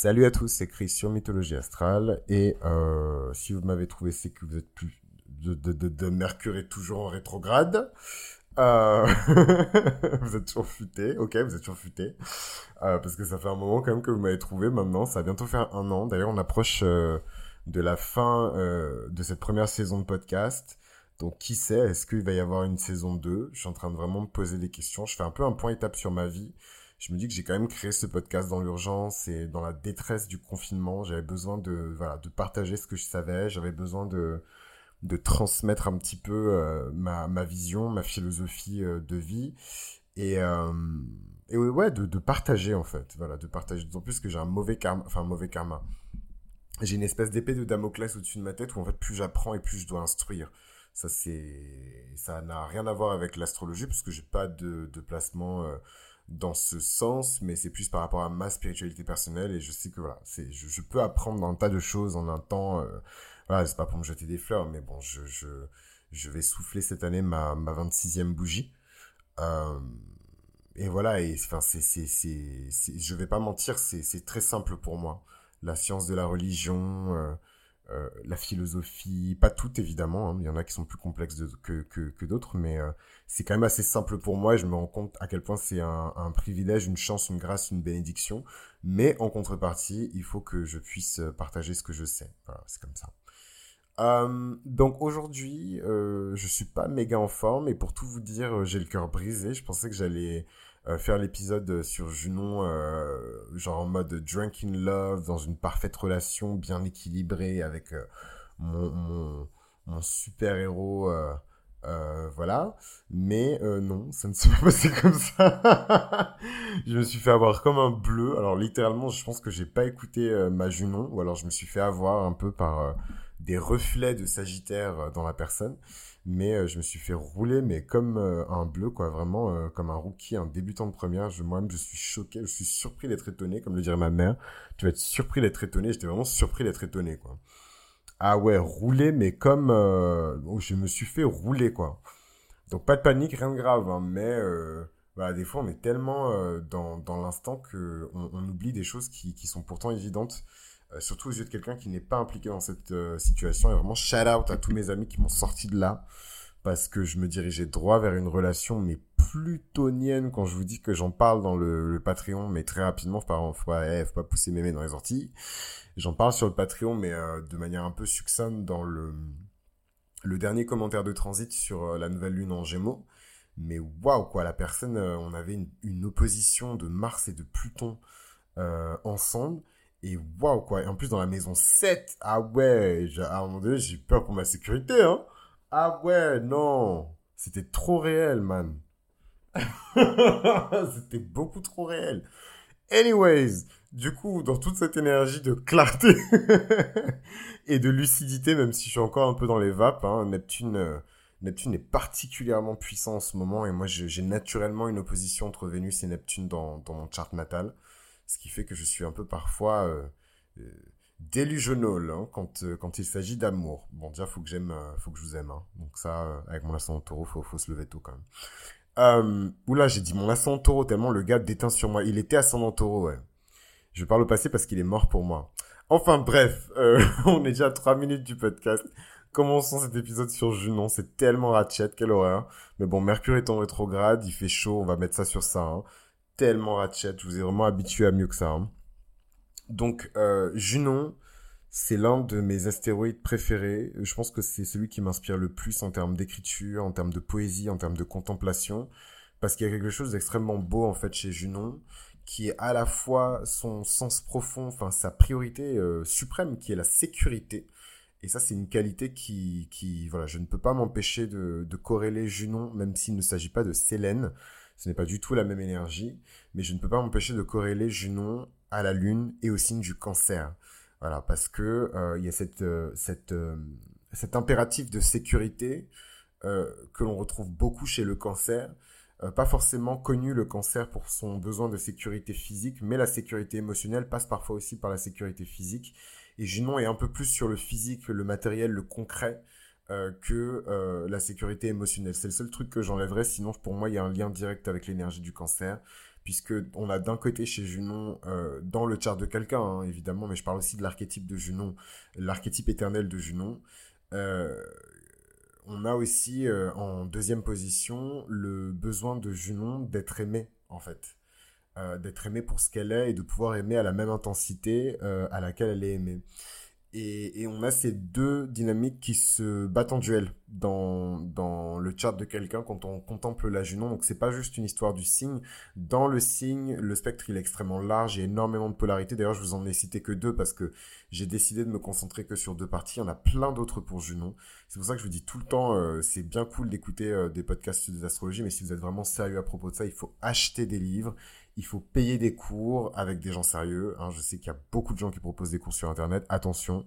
Salut à tous, c'est Chris sur Mythologie Astrale. Et euh, si vous m'avez trouvé, c'est que vous êtes plus de, Mercure est toujours en rétrograde. Euh... vous êtes toujours futé, ok, vous êtes toujours futé. Euh, parce que ça fait un moment quand même que vous m'avez trouvé maintenant. Ça va bientôt faire un an. D'ailleurs, on approche de la fin de cette première saison de podcast. Donc, qui sait, est-ce qu'il va y avoir une saison 2 Je suis en train de vraiment me poser des questions. Je fais un peu un point étape sur ma vie je me dis que j'ai quand même créé ce podcast dans l'urgence et dans la détresse du confinement. J'avais besoin de, voilà, de partager ce que je savais. J'avais besoin de, de transmettre un petit peu euh, ma, ma vision, ma philosophie euh, de vie. Et, euh, et ouais, de, de partager en fait. Voilà, de partager. D'autant plus que j'ai un mauvais karma, enfin, mauvais karma. J'ai une espèce d'épée de Damoclès au-dessus de ma tête où en fait, plus j'apprends et plus je dois instruire. Ça, c'est, ça n'a rien à voir avec l'astrologie parce que j'ai pas de, de placement, euh, dans ce sens, mais c'est plus par rapport à ma spiritualité personnelle et je sais que voilà, c'est je, je, peux apprendre un tas de choses en un temps. Euh, voilà, c'est pas pour me jeter des fleurs, mais bon, je je, je vais souffler cette année ma ma 26e bougie. Euh, et voilà, et enfin c'est c'est c'est je vais pas mentir, c'est c'est très simple pour moi. La science de la religion, euh, euh, la philosophie, pas toutes évidemment, hein, il y en a qui sont plus complexes que, que, d'autres, mais euh, c'est quand même assez simple pour moi et je me rends compte à quel point c'est un, privilège, une chance, une grâce, une bénédiction. Mais en contrepartie, il faut que je puisse partager ce que je sais. Voilà, c'est comme ça. Euh, donc aujourd'hui, euh, je suis pas méga en forme et pour tout vous dire, j'ai le cœur brisé. Je pensais que j'allais euh, faire l'épisode sur Junon, euh, genre en mode drunk in love, dans une parfaite relation bien équilibrée avec euh, mon super-héros, voilà. Mais non, ça ne s'est pas passé comme ça. je me suis fait avoir comme un bleu. Alors littéralement, je pense que j'ai pas écouté ma Junon, ou alors je me suis fait avoir un peu par des reflets de Sagittaire dans la personne mais euh, je me suis fait rouler mais comme euh, un bleu quoi vraiment euh, comme un rookie un débutant de première. Moi-même je suis choqué je suis surpris d'être étonné comme le dirait ma mère. Tu vas être surpris d'être étonné. J'étais vraiment surpris d'être étonné quoi. Ah ouais rouler mais comme oh, je me suis fait rouler quoi. Donc pas de panique rien de grave hein, mais bah, des fois on est tellement dans, l'instant que on, oublie des choses qui sont pourtant évidentes euh, surtout aux yeux de quelqu'un qui n'est pas impliqué dans cette euh, situation. Et vraiment, shout out à tous mes amis qui m'ont sorti de là. Parce que je me dirigeais droit vers une relation, mais plutonienne, quand je vous dis que j'en parle dans le, Patreon, mais très rapidement, faut pas, eh, faut pas pousser mains dans les orties. J'en parle sur le Patreon, mais euh, de manière un peu succincte dans le, le dernier commentaire de transit sur la nouvelle lune en Gémeaux. Mais waouh, quoi, la personne, on avait une, opposition de Mars et de Pluton ensemble et waouh, quoi. Et en plus, dans la maison 7, ah ouais, à un moment donné, j'ai peur pour ma sécurité, hein. Ah ouais, non. C'était trop réel, man. C'était beaucoup trop réel. Anyways, du coup, dans toute cette énergie de clarté et de lucidité, même si je suis encore un peu dans les vapes, hein, Neptune, euh, Neptune est particulièrement puissant en ce moment et moi j'ai naturellement une opposition entre Vénus et Neptune dans, dans mon chart natal ce qui fait que je suis un peu parfois euh, euh, hein, quand, euh, quand il s'agit d'amour. Bon, déjà, faut que j'aime, euh, faut que je vous aime. Hein. Donc ça, avec mon ascendant taureau, faut, faut se lever tôt quand même. Oula, j'ai dit mon ascendant taureau tellement le gars déteint sur moi. Il était ascendant taureau, ouais. Je parle au passé parce qu'il est mort pour moi. Enfin bref, on est déjà à 3 minutes du podcast. Commençons cet épisode sur Junon. C'est tellement ratchet, quelle horreur. Mais bon, Mercure est en rétrograde, il fait chaud, on va mettre ça sur ça. Hein tellement ratchet. Je vous ai vraiment habitué à mieux que ça. Hein. Donc, euh, Junon, c'est l'un de mes astéroïdes préférés. Je pense que c'est celui qui m'inspire le plus en termes d'écriture, en termes de poésie, en termes de contemplation. Parce qu'il y a quelque chose d'extrêmement beau, en fait, chez Junon, qui est à la fois son sens profond, enfin, sa priorité euh, suprême, qui est la sécurité. Et ça, c'est une qualité qui, qui, voilà, je ne peux pas m'empêcher de, de corréler Junon, même s'il ne s'agit pas de Célène. Ce n'est pas du tout la même énergie, mais je ne peux pas m'empêcher de corréler Junon à la Lune et au signe du Cancer. Voilà, parce que euh, il y a euh, euh, cet impératif de sécurité que l'on retrouve beaucoup chez le Cancer. Pas forcément connu le Cancer pour son besoin de sécurité physique, mais la sécurité émotionnelle passe parfois aussi par la sécurité physique. Et Junon est un peu plus sur le physique, le matériel, le concret, euh, que euh, la sécurité émotionnelle. C'est le seul truc que j'enlèverais, sinon pour moi il y a un lien direct avec l'énergie du cancer. puisque on a d'un côté chez Junon, euh, dans le chart de quelqu'un, hein, évidemment, mais je parle aussi de l'archétype de Junon, l'archétype éternel de Junon. On a aussi en deuxième position le besoin de Junon d'être aimé, en fait. d'être aimé pour ce qu'elle est et de pouvoir aimer à la même intensité à laquelle elle est aimée. Et, on a ces deux dynamiques qui se battent en duel dans, dans le chart de quelqu'un quand on contemple la Junon. Donc c'est pas juste une histoire du signe. Dans le signe, le spectre il est extrêmement large, il y a énormément de polarité. D'ailleurs, je vous en ai cité que deux parce que j'ai décidé de me concentrer que sur deux parties. Il y en a plein d'autres pour Junon. C'est pour ça que je vous dis tout le temps, euh, c'est bien cool d'écouter euh, des podcasts des astrologies, mais si vous êtes vraiment sérieux à propos de ça, il faut acheter des livres il faut payer des cours avec des gens sérieux. Hein. Je sais qu'il y a beaucoup de gens qui proposent des cours sur Internet. Attention.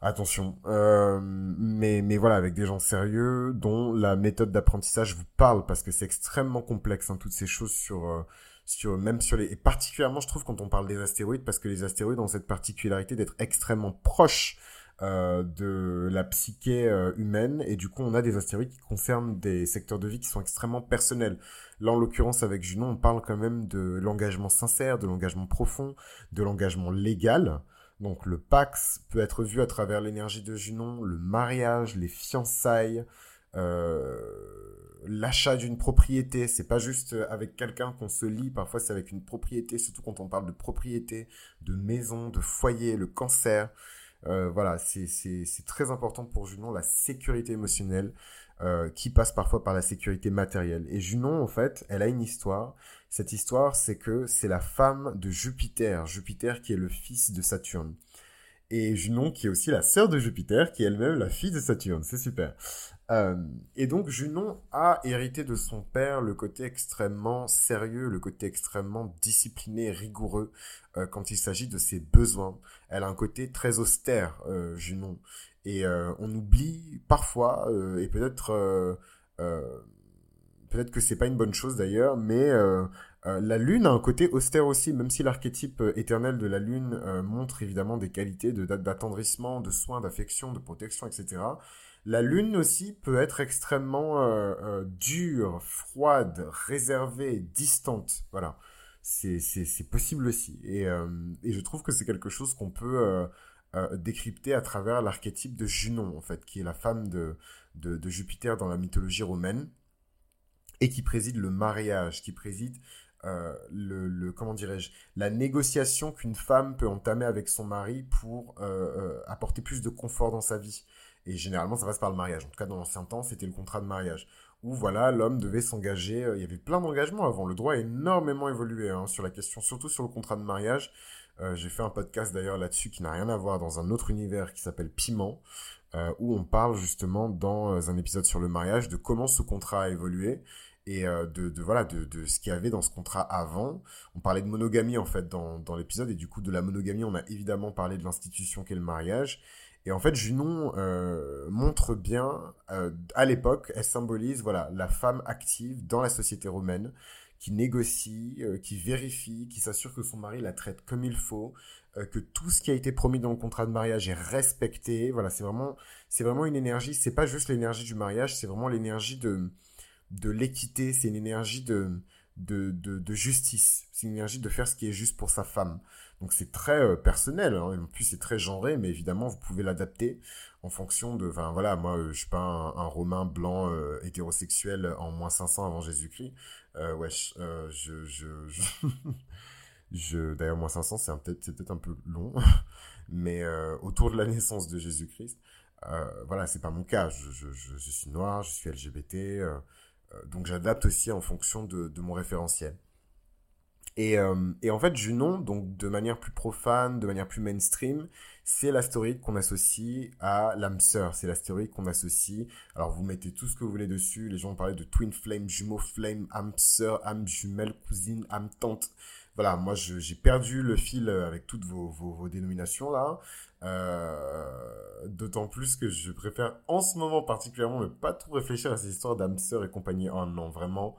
Attention. Euh, mais, mais voilà, avec des gens sérieux dont la méthode d'apprentissage vous parle parce que c'est extrêmement complexe, hein, toutes ces choses sur... Euh, sur même sur les et particulièrement je trouve quand on parle des astéroïdes parce que les astéroïdes ont cette particularité d'être extrêmement proches euh, de la psyché euh, humaine et du coup on a des astéroïdes qui concernent des secteurs de vie qui sont extrêmement personnels. Là en l'occurrence avec Junon on parle quand même de l'engagement sincère, de l'engagement profond, de l'engagement légal. Donc le Pax peut être vu à travers l'énergie de Junon, le mariage, les fiançailles, euh, l'achat d'une propriété. C'est pas juste avec quelqu'un qu'on se lie, parfois c'est avec une propriété, surtout quand on parle de propriété, de maison, de foyer, le cancer. Euh, voilà, c'est très important pour Junon, la sécurité émotionnelle, euh, qui passe parfois par la sécurité matérielle. Et Junon, en fait, elle a une histoire. Cette histoire, c'est que c'est la femme de Jupiter, Jupiter qui est le fils de Saturne. Et Junon, qui est aussi la sœur de Jupiter, qui est elle-même la fille de Saturne. C'est super. Euh, et donc Junon a hérité de son père le côté extrêmement sérieux, le côté extrêmement discipliné, rigoureux euh, quand il s'agit de ses besoins. Elle a un côté très austère, euh, Junon. Et on oublie parfois, et peut-être peut-être que c'est pas une bonne chose d'ailleurs, mais la Lune a un côté austère aussi, même si l'archétype éternel de la Lune montre évidemment des qualités d'attendrissement, de soins, d'affection, de protection, etc. La lune aussi peut être extrêmement euh, euh, dure, froide, réservée, distante. Voilà. C'est, possible aussi. Euh, et, je trouve que c'est quelque chose qu'on peut décrypter à travers l'archétype de Junon, en fait, qui est la femme de, de, Jupiter dans la mythologie romaine, et qui préside le mariage, qui préside le, comment dirais-je la négociation qu'une femme peut entamer avec son mari pour apporter plus de confort dans sa vie et généralement, ça passe par le mariage. En tout cas, dans l'ancien temps, c'était le contrat de mariage. Où voilà, l'homme devait s'engager. Euh, il y avait plein d'engagements avant. Le droit a énormément évolué hein, sur la question, surtout sur le contrat de mariage. Euh, j'ai fait un podcast d'ailleurs là-dessus qui n'a rien à voir dans un autre univers qui s'appelle Piment, euh, où on parle justement dans un épisode sur le mariage de comment ce contrat a évolué et de, de, voilà de, de ce qu'il y avait dans ce contrat avant. On parlait de monogamie en fait dans, dans l'épisode et du coup de la monogamie on a évidemment parlé de l'institution qu'est le mariage et en fait, Junon euh, montre bien, euh, à l'époque, elle symbolise voilà la femme active dans la société romaine, qui négocie, euh, qui vérifie, qui s'assure que son mari la traite comme il faut, que tout ce qui a été promis dans le contrat de mariage est respecté. Voilà, c'est vraiment, c'est vraiment une énergie. C'est pas juste l'énergie du mariage, c'est vraiment l'énergie de de l'équité. C'est une énergie de de, de, de justice. Énergie de faire ce qui est juste pour sa femme. Donc c'est très euh, personnel, hein. en plus c'est très genré, mais évidemment vous pouvez l'adapter en fonction de... Enfin voilà, moi euh, je suis pas un, romain blanc euh, hétérosexuel en moins 500 avant Jésus-Christ. wesh, je... je, je... D'ailleurs moins 500 c'est peut-être peut un peu long, mais autour de la naissance de Jésus-Christ, voilà, c'est pas mon cas. Je, je, je, suis noir, je suis LGBT, donc j'adapte aussi en fonction de, de mon référentiel. Et, euh, et, en fait, Junon, donc de manière plus profane, de manière plus mainstream, c'est l'astéroïde qu'on associe à l'âme sœur. C'est l'astéroïde qu'on associe. Alors, vous mettez tout ce que vous voulez dessus. Les gens parlaient de twin flame, jumeau flame, âme sœur, âme jumelle, cousine, âme tante. Voilà, moi, j'ai perdu le fil avec toutes vos, vos, dénominations là. Euh, D'autant plus que je préfère en ce moment particulièrement ne pas trop réfléchir à ces histoires d'âme sœur et compagnie. Oh non, vraiment,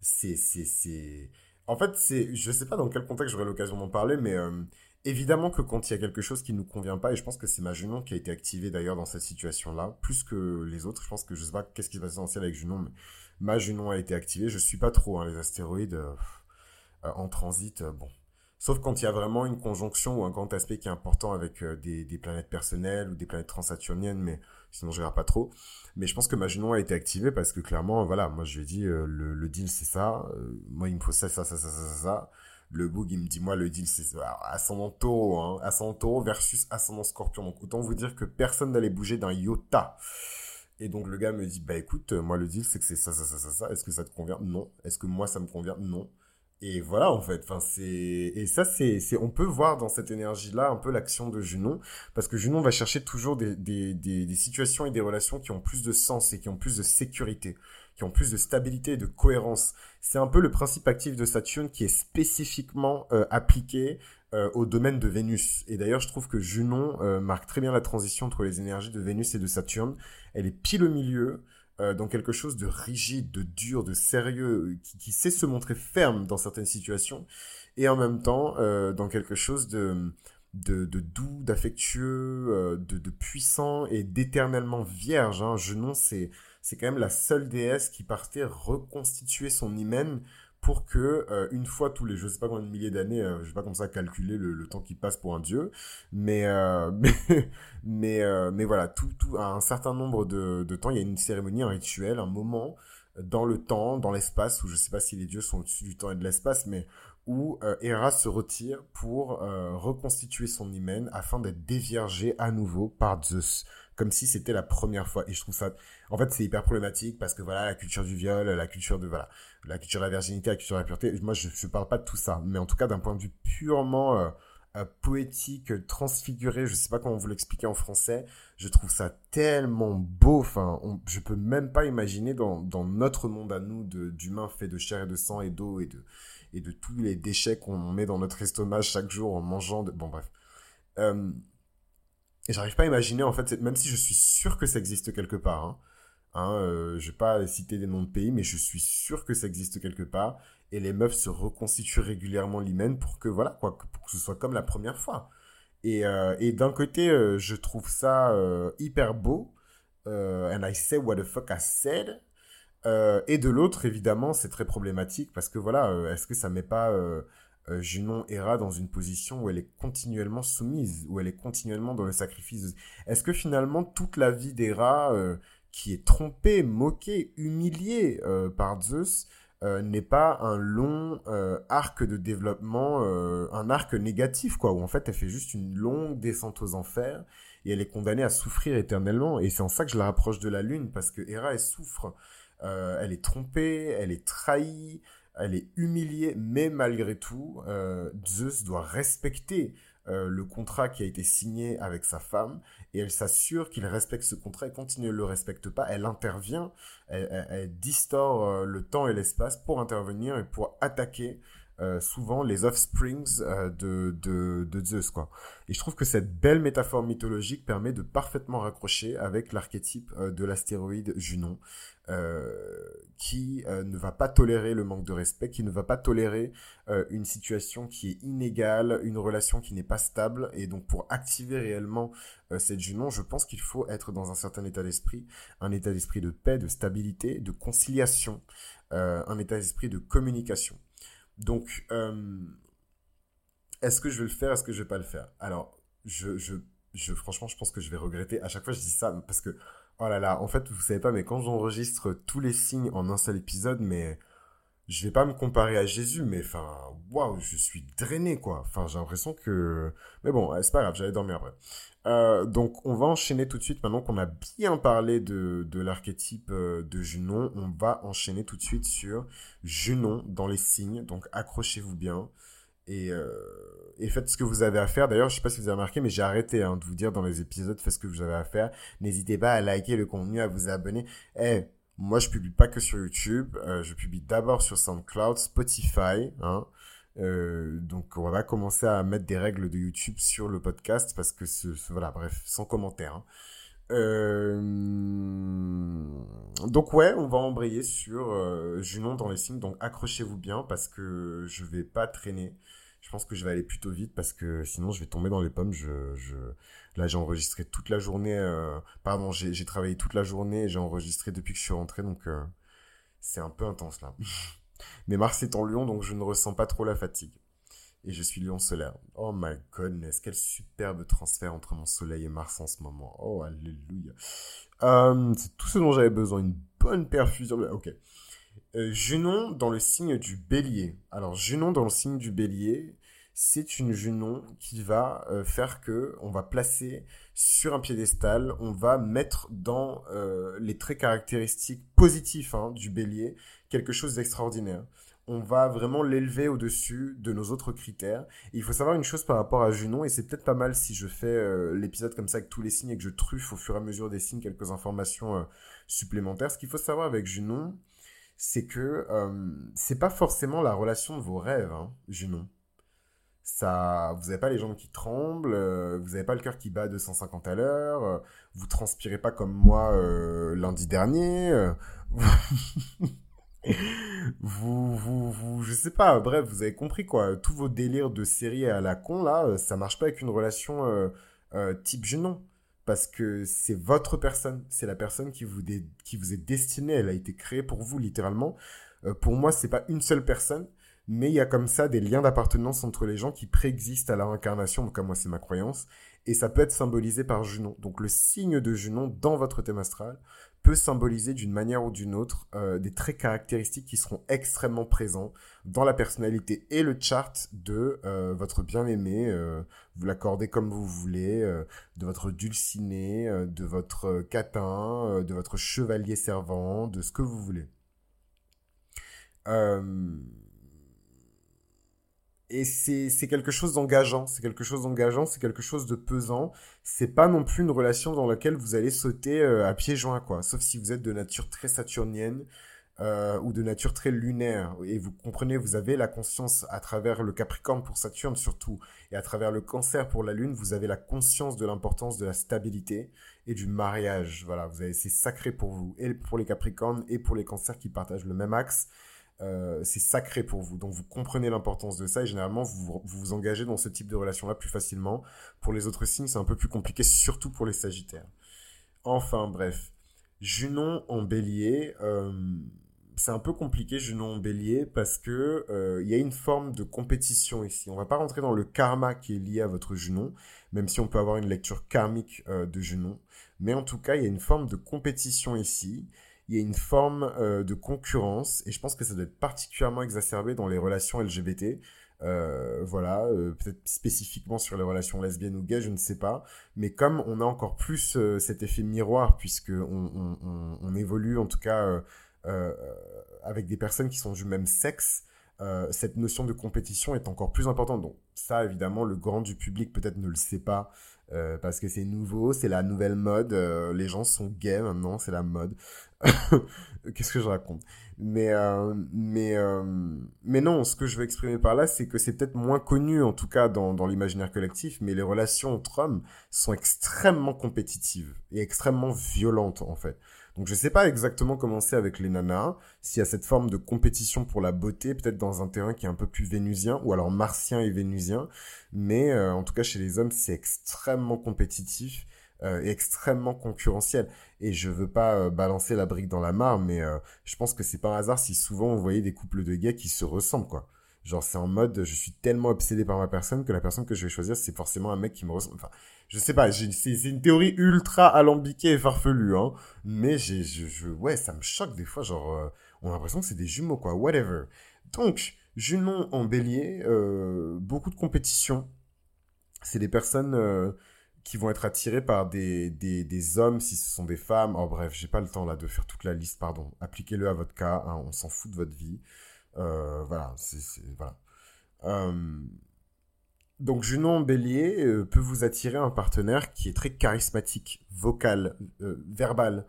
c'est c'est en fait, c'est, je sais pas dans quel contexte j'aurai l'occasion d'en parler, mais euh, évidemment que quand il y a quelque chose qui nous convient pas, et je pense que c'est ma Junon qui a été activée d'ailleurs dans cette situation-là, plus que les autres. Je pense que je sais pas qu'est-ce qui se passer avec Junon, mais ma Junon a été activée. Je suis pas trop hein, les astéroïdes. Euh, en transit, bon. Sauf quand il y a vraiment une conjonction ou un grand aspect qui est important avec des, des, planètes personnelles ou des planètes transsaturniennes, mais sinon je regarde pas trop. Mais je pense que ma Junon a été activée parce que clairement, voilà, moi je lui ai dit, le, le, deal c'est ça, moi il me faut ça, ça, ça, ça, ça, ça. Le boug, il me dit, moi, le deal, c'est ascendant taureau, hein, ascendant taureau versus ascendant scorpion. Donc, autant vous dire que personne n'allait bouger d'un iota. Et donc, le gars me dit, bah, écoute, moi, le deal, c'est que c'est ça, ça, ça, ça, ça. Est-ce que ça te convient? Non. Est-ce que moi, ça me convient? Non. Et voilà, en fait. Enfin, c'est, et ça, c'est, c'est, on peut voir dans cette énergie-là un peu l'action de Junon. Parce que Junon va chercher toujours des, des, des, des situations et des relations qui ont plus de sens et qui ont plus de sécurité qui ont plus de stabilité et de cohérence. C'est un peu le principe actif de Saturne qui est spécifiquement euh, appliqué euh, au domaine de Vénus. Et d'ailleurs, je trouve que Junon euh, marque très bien la transition entre les énergies de Vénus et de Saturne. Elle est pile au milieu, dans quelque chose de rigide, de dur, de sérieux, qui, qui, sait se montrer ferme dans certaines situations, et en même temps dans quelque chose de, doux, d'affectueux, de, de, puissant et d'éternellement vierge. Hein. Junon, c'est c'est quand même la seule déesse qui partait reconstituer son hymen pour que euh, une fois tous les je sais pas combien de milliers d'années euh, je sais pas comme ça calculer le, temps qui passe pour un dieu mais euh, mais mais, voilà tout tout à un certain nombre de, de temps il y a une cérémonie un rituel un moment dans le temps dans l'espace où je sais pas si les dieux sont au-dessus du temps et de l'espace mais où Hera se retire pour reconstituer son hymen afin d'être déviergée à nouveau par Zeus comme si c'était la première fois. Et je trouve ça, en fait, c'est hyper problématique parce que voilà, la culture du viol, la culture de, voilà, la culture de la virginité, la culture de la pureté. Moi, je, je parle pas de tout ça. Mais en tout cas, d'un point de vue purement, euh, euh, poétique, transfiguré, je sais pas comment vous l'expliquer en français, je trouve ça tellement beau, enfin, je peux même pas imaginer dans, notre monde à nous d'humains faits de chair et de sang et d'eau et de, tous les déchets qu'on met dans notre estomac chaque jour en mangeant bon bref. Euh, et j'arrive pas à imaginer, en fait, même si je suis sûr que ça existe quelque part. Hein, hein euh, je vais pas citer des noms de pays, mais je suis sûr que ça existe quelque part. Et les meufs se reconstituent régulièrement l'hymen pour que, voilà, quoi, pour que ce soit comme la première fois. Et, euh, et d'un côté, euh, je trouve ça hyper beau. And I say what the fuck I said. et de l'autre, évidemment, c'est très problématique parce que voilà, est-ce que ça met pas euh, Junon dans une position où elle est continuellement soumise, où elle est continuellement dans le sacrifice. Est-ce que finalement toute la vie d'Hera, euh, qui est trompée, moquée, humiliée euh, par Zeus, n'est pas un long arc de développement, un arc négatif, quoi, où en fait elle fait juste une longue descente aux enfers et elle est condamnée à souffrir éternellement. Et c'est en ça que je la rapproche de la lune, parce que Hera, elle souffre. elle est trompée, elle est trahie, elle est humiliée, mais malgré tout, euh, Zeus doit respecter euh, le contrat qui a été signé avec sa femme et elle s'assure qu'il respecte ce contrat et quand il ne le respecte pas, elle intervient, elle, elle, distord euh, le temps et l'espace pour intervenir et pour attaquer souvent les offsprings de, Zeus. Et je trouve que cette belle métaphore mythologique permet de parfaitement raccrocher avec l'archétype de l'astéroïde Junon, qui ne va pas tolérer le manque de respect, qui ne va pas tolérer une situation qui est inégale, une relation qui n'est pas stable. Et donc pour activer réellement cette Junon, je pense qu'il faut être dans un certain état d'esprit, un état d'esprit de paix, de stabilité, de conciliation, un état d'esprit de communication. Donc, euh, est-ce que je vais le faire Est-ce que je vais pas le faire? Alors, je, je, franchement, je pense que je vais regretter. À chaque fois, je dis ça parce que, oh là là, en fait, vous savez pas, mais quand j'enregistre tous les signes en un seul épisode, mais je vais pas me comparer à Jésus, mais enfin, waouh, je suis drainé, quoi. Enfin, j'ai l'impression que... Mais bon, c'est pas grave, j'allais dormir après. Euh, donc, on va enchaîner tout de suite, maintenant qu'on a bien parlé de, de l'archétype euh, de Junon, on va enchaîner tout de suite sur Junon dans les signes. Donc, accrochez-vous bien et, euh, et faites ce que vous avez à faire. D'ailleurs, je sais pas si vous avez remarqué, mais j'ai arrêté hein, de vous dire dans les épisodes, faites ce que vous avez à faire. N'hésitez pas à liker le contenu, à vous abonner. Eh, moi, je publie pas que sur YouTube. Euh, je publie d'abord sur SoundCloud, Spotify. Hein. Euh, donc, on va commencer à mettre des règles de YouTube sur le podcast parce que, voilà, bref, sans commentaire. Hein. Euh... Donc ouais, on va embrayer sur Junon dans les signes. Donc accrochez-vous bien parce que je vais pas traîner. Je pense que je vais aller plutôt vite parce que sinon je vais tomber dans les pommes. Je, je... Là j'ai enregistré toute la journée. Euh... Pardon, j'ai travaillé toute la journée. J'ai enregistré depuis que je suis rentré donc euh, c'est un peu intense là. Mais Mars est en lion, donc je ne ressens pas trop la fatigue. Et je suis lion solaire. Oh my goodness, quel superbe transfert entre mon soleil et Mars en ce moment. Oh, alléluia. Euh, c'est tout ce dont j'avais besoin, une bonne perfusion. Ok. Euh, Junon dans le signe du bélier. Alors, Junon dans le signe du bélier, c'est une Junon qui va euh, faire que on va placer sur un piédestal, on va mettre dans euh, les traits caractéristiques positifs hein, du bélier quelque chose d'extraordinaire. On va vraiment l'élever au-dessus de nos autres critères. il faut savoir une chose par rapport à Junon, et c'est peut-être pas mal si je fais l'épisode comme ça avec tous les signes et que je truffe au fur et à mesure des signes quelques informations supplémentaires. Ce qu'il faut savoir avec Junon, c'est que c'est pas forcément la relation de vos rêves, hein, Junon. Ça, vous n'avez pas les jambes qui tremblent, euh, vous n'avez pas le cœur qui bat à 250 à l'heure, euh, vous transpirez pas comme moi euh, lundi dernier, vous, vous, vous, je sais pas, bref, vous avez compris quoi, tous vos délires de série à la con là, ça marche pas avec une relation type Junon. Parce que c'est votre personne, c'est la personne qui vous, est destinée, elle a été créée pour vous littéralement. pour moi, c'est pas une seule personne, mais il y a comme ça des liens d'appartenance entre les gens qui préexistent à la réincarnation, comme moi c'est ma croyance, et ça peut être symbolisé par Junon. Donc le signe de Junon dans votre thème astral symboliser d'une manière ou d'une autre euh, des traits caractéristiques qui seront extrêmement présents dans la personnalité et le chart de euh, votre bien-aimé, euh, vous l'accordez comme vous voulez, de votre dulciné, de votre catin, de votre chevalier servant, de ce que vous voulez. Et c'est quelque chose d'engageant, c'est quelque chose d'engageant, c'est quelque chose de pesant. C'est pas non plus une relation dans laquelle vous allez sauter euh, à pieds joints, quoi. Sauf si vous êtes de nature très saturnienne euh, ou de nature très lunaire. Et vous comprenez, vous avez la conscience à travers le Capricorne pour Saturne surtout, et à travers le Cancer pour la Lune, vous avez la conscience de l'importance de la stabilité et du mariage. Voilà, vous avez c'est sacré pour vous et pour les Capricornes et pour les Cancers qui partagent le même axe. Euh, c'est sacré pour vous. Donc vous comprenez l'importance de ça et généralement vous, vous, engagez dans ce type de relation-là plus facilement. Pour les autres signes, c'est un peu plus compliqué, surtout pour les Sagittaires. Enfin bref, Junon en bélier, euh, c'est un peu compliqué Junon en bélier parce que euh, il y a une forme de compétition ici. On va pas rentrer dans le karma qui est lié à votre Junon, même si on peut avoir une lecture karmique de Junon. Mais en tout cas, il y a une forme de compétition ici il y a une forme euh, de concurrence et je pense que ça doit être particulièrement exacerbé dans les relations LGBT. Euh, voilà, euh, peut-être spécifiquement sur les relations lesbiennes ou gays, je ne sais pas. Mais comme on a encore plus cet effet miroir, puisque on, on, on, évolue en tout cas avec des personnes qui sont du même sexe, cette notion de compétition est encore plus importante. Donc ça, évidemment, le grand du public peut-être ne le sait pas. Parce que c'est nouveau, c'est la nouvelle mode, les gens sont gays maintenant, c'est la mode. Qu'est-ce que je raconte? Mais euh, mais euh, mais non, ce que je veux exprimer par là, c'est que c'est peut-être moins connu en tout cas dans dans l'imaginaire collectif, mais les relations entre hommes sont extrêmement compétitives et extrêmement violentes en fait. Donc je sais pas exactement comment c'est avec les nanas, s'il y a cette forme de compétition pour la beauté, peut-être dans un terrain qui est un peu plus vénusien, ou alors martien et vénusien, mais euh, en tout cas chez les hommes c'est extrêmement compétitif euh, extrêmement concurrentiel. Et je veux pas euh, balancer la brique dans la mare, mais euh, je pense que c'est pas un hasard si souvent on voyait des couples de gays qui se ressemblent, quoi. Genre, c'est en mode, je suis tellement obsédé par ma personne que la personne que je vais choisir, c'est forcément un mec qui me ressemble. Enfin, je sais pas, c'est une théorie ultra alambiquée et farfelue, hein. Mais je, je, ouais, ça me choque des fois, genre, on a l'impression que c'est des jumeaux, quoi, whatever. Donc, jumeaux en bélier, beaucoup de compétition. C'est des personnes qui vont être attirés par des, des, hommes si ce sont des femmes. Oh bref, j'ai pas le temps là de faire toute la liste, pardon. Appliquez-le à votre cas, hein, on s'en fout de votre vie. Euh, voilà, c'est voilà. Euh, donc Junon Bélier euh, peut vous attirer un partenaire qui est très charismatique, vocal, verbal,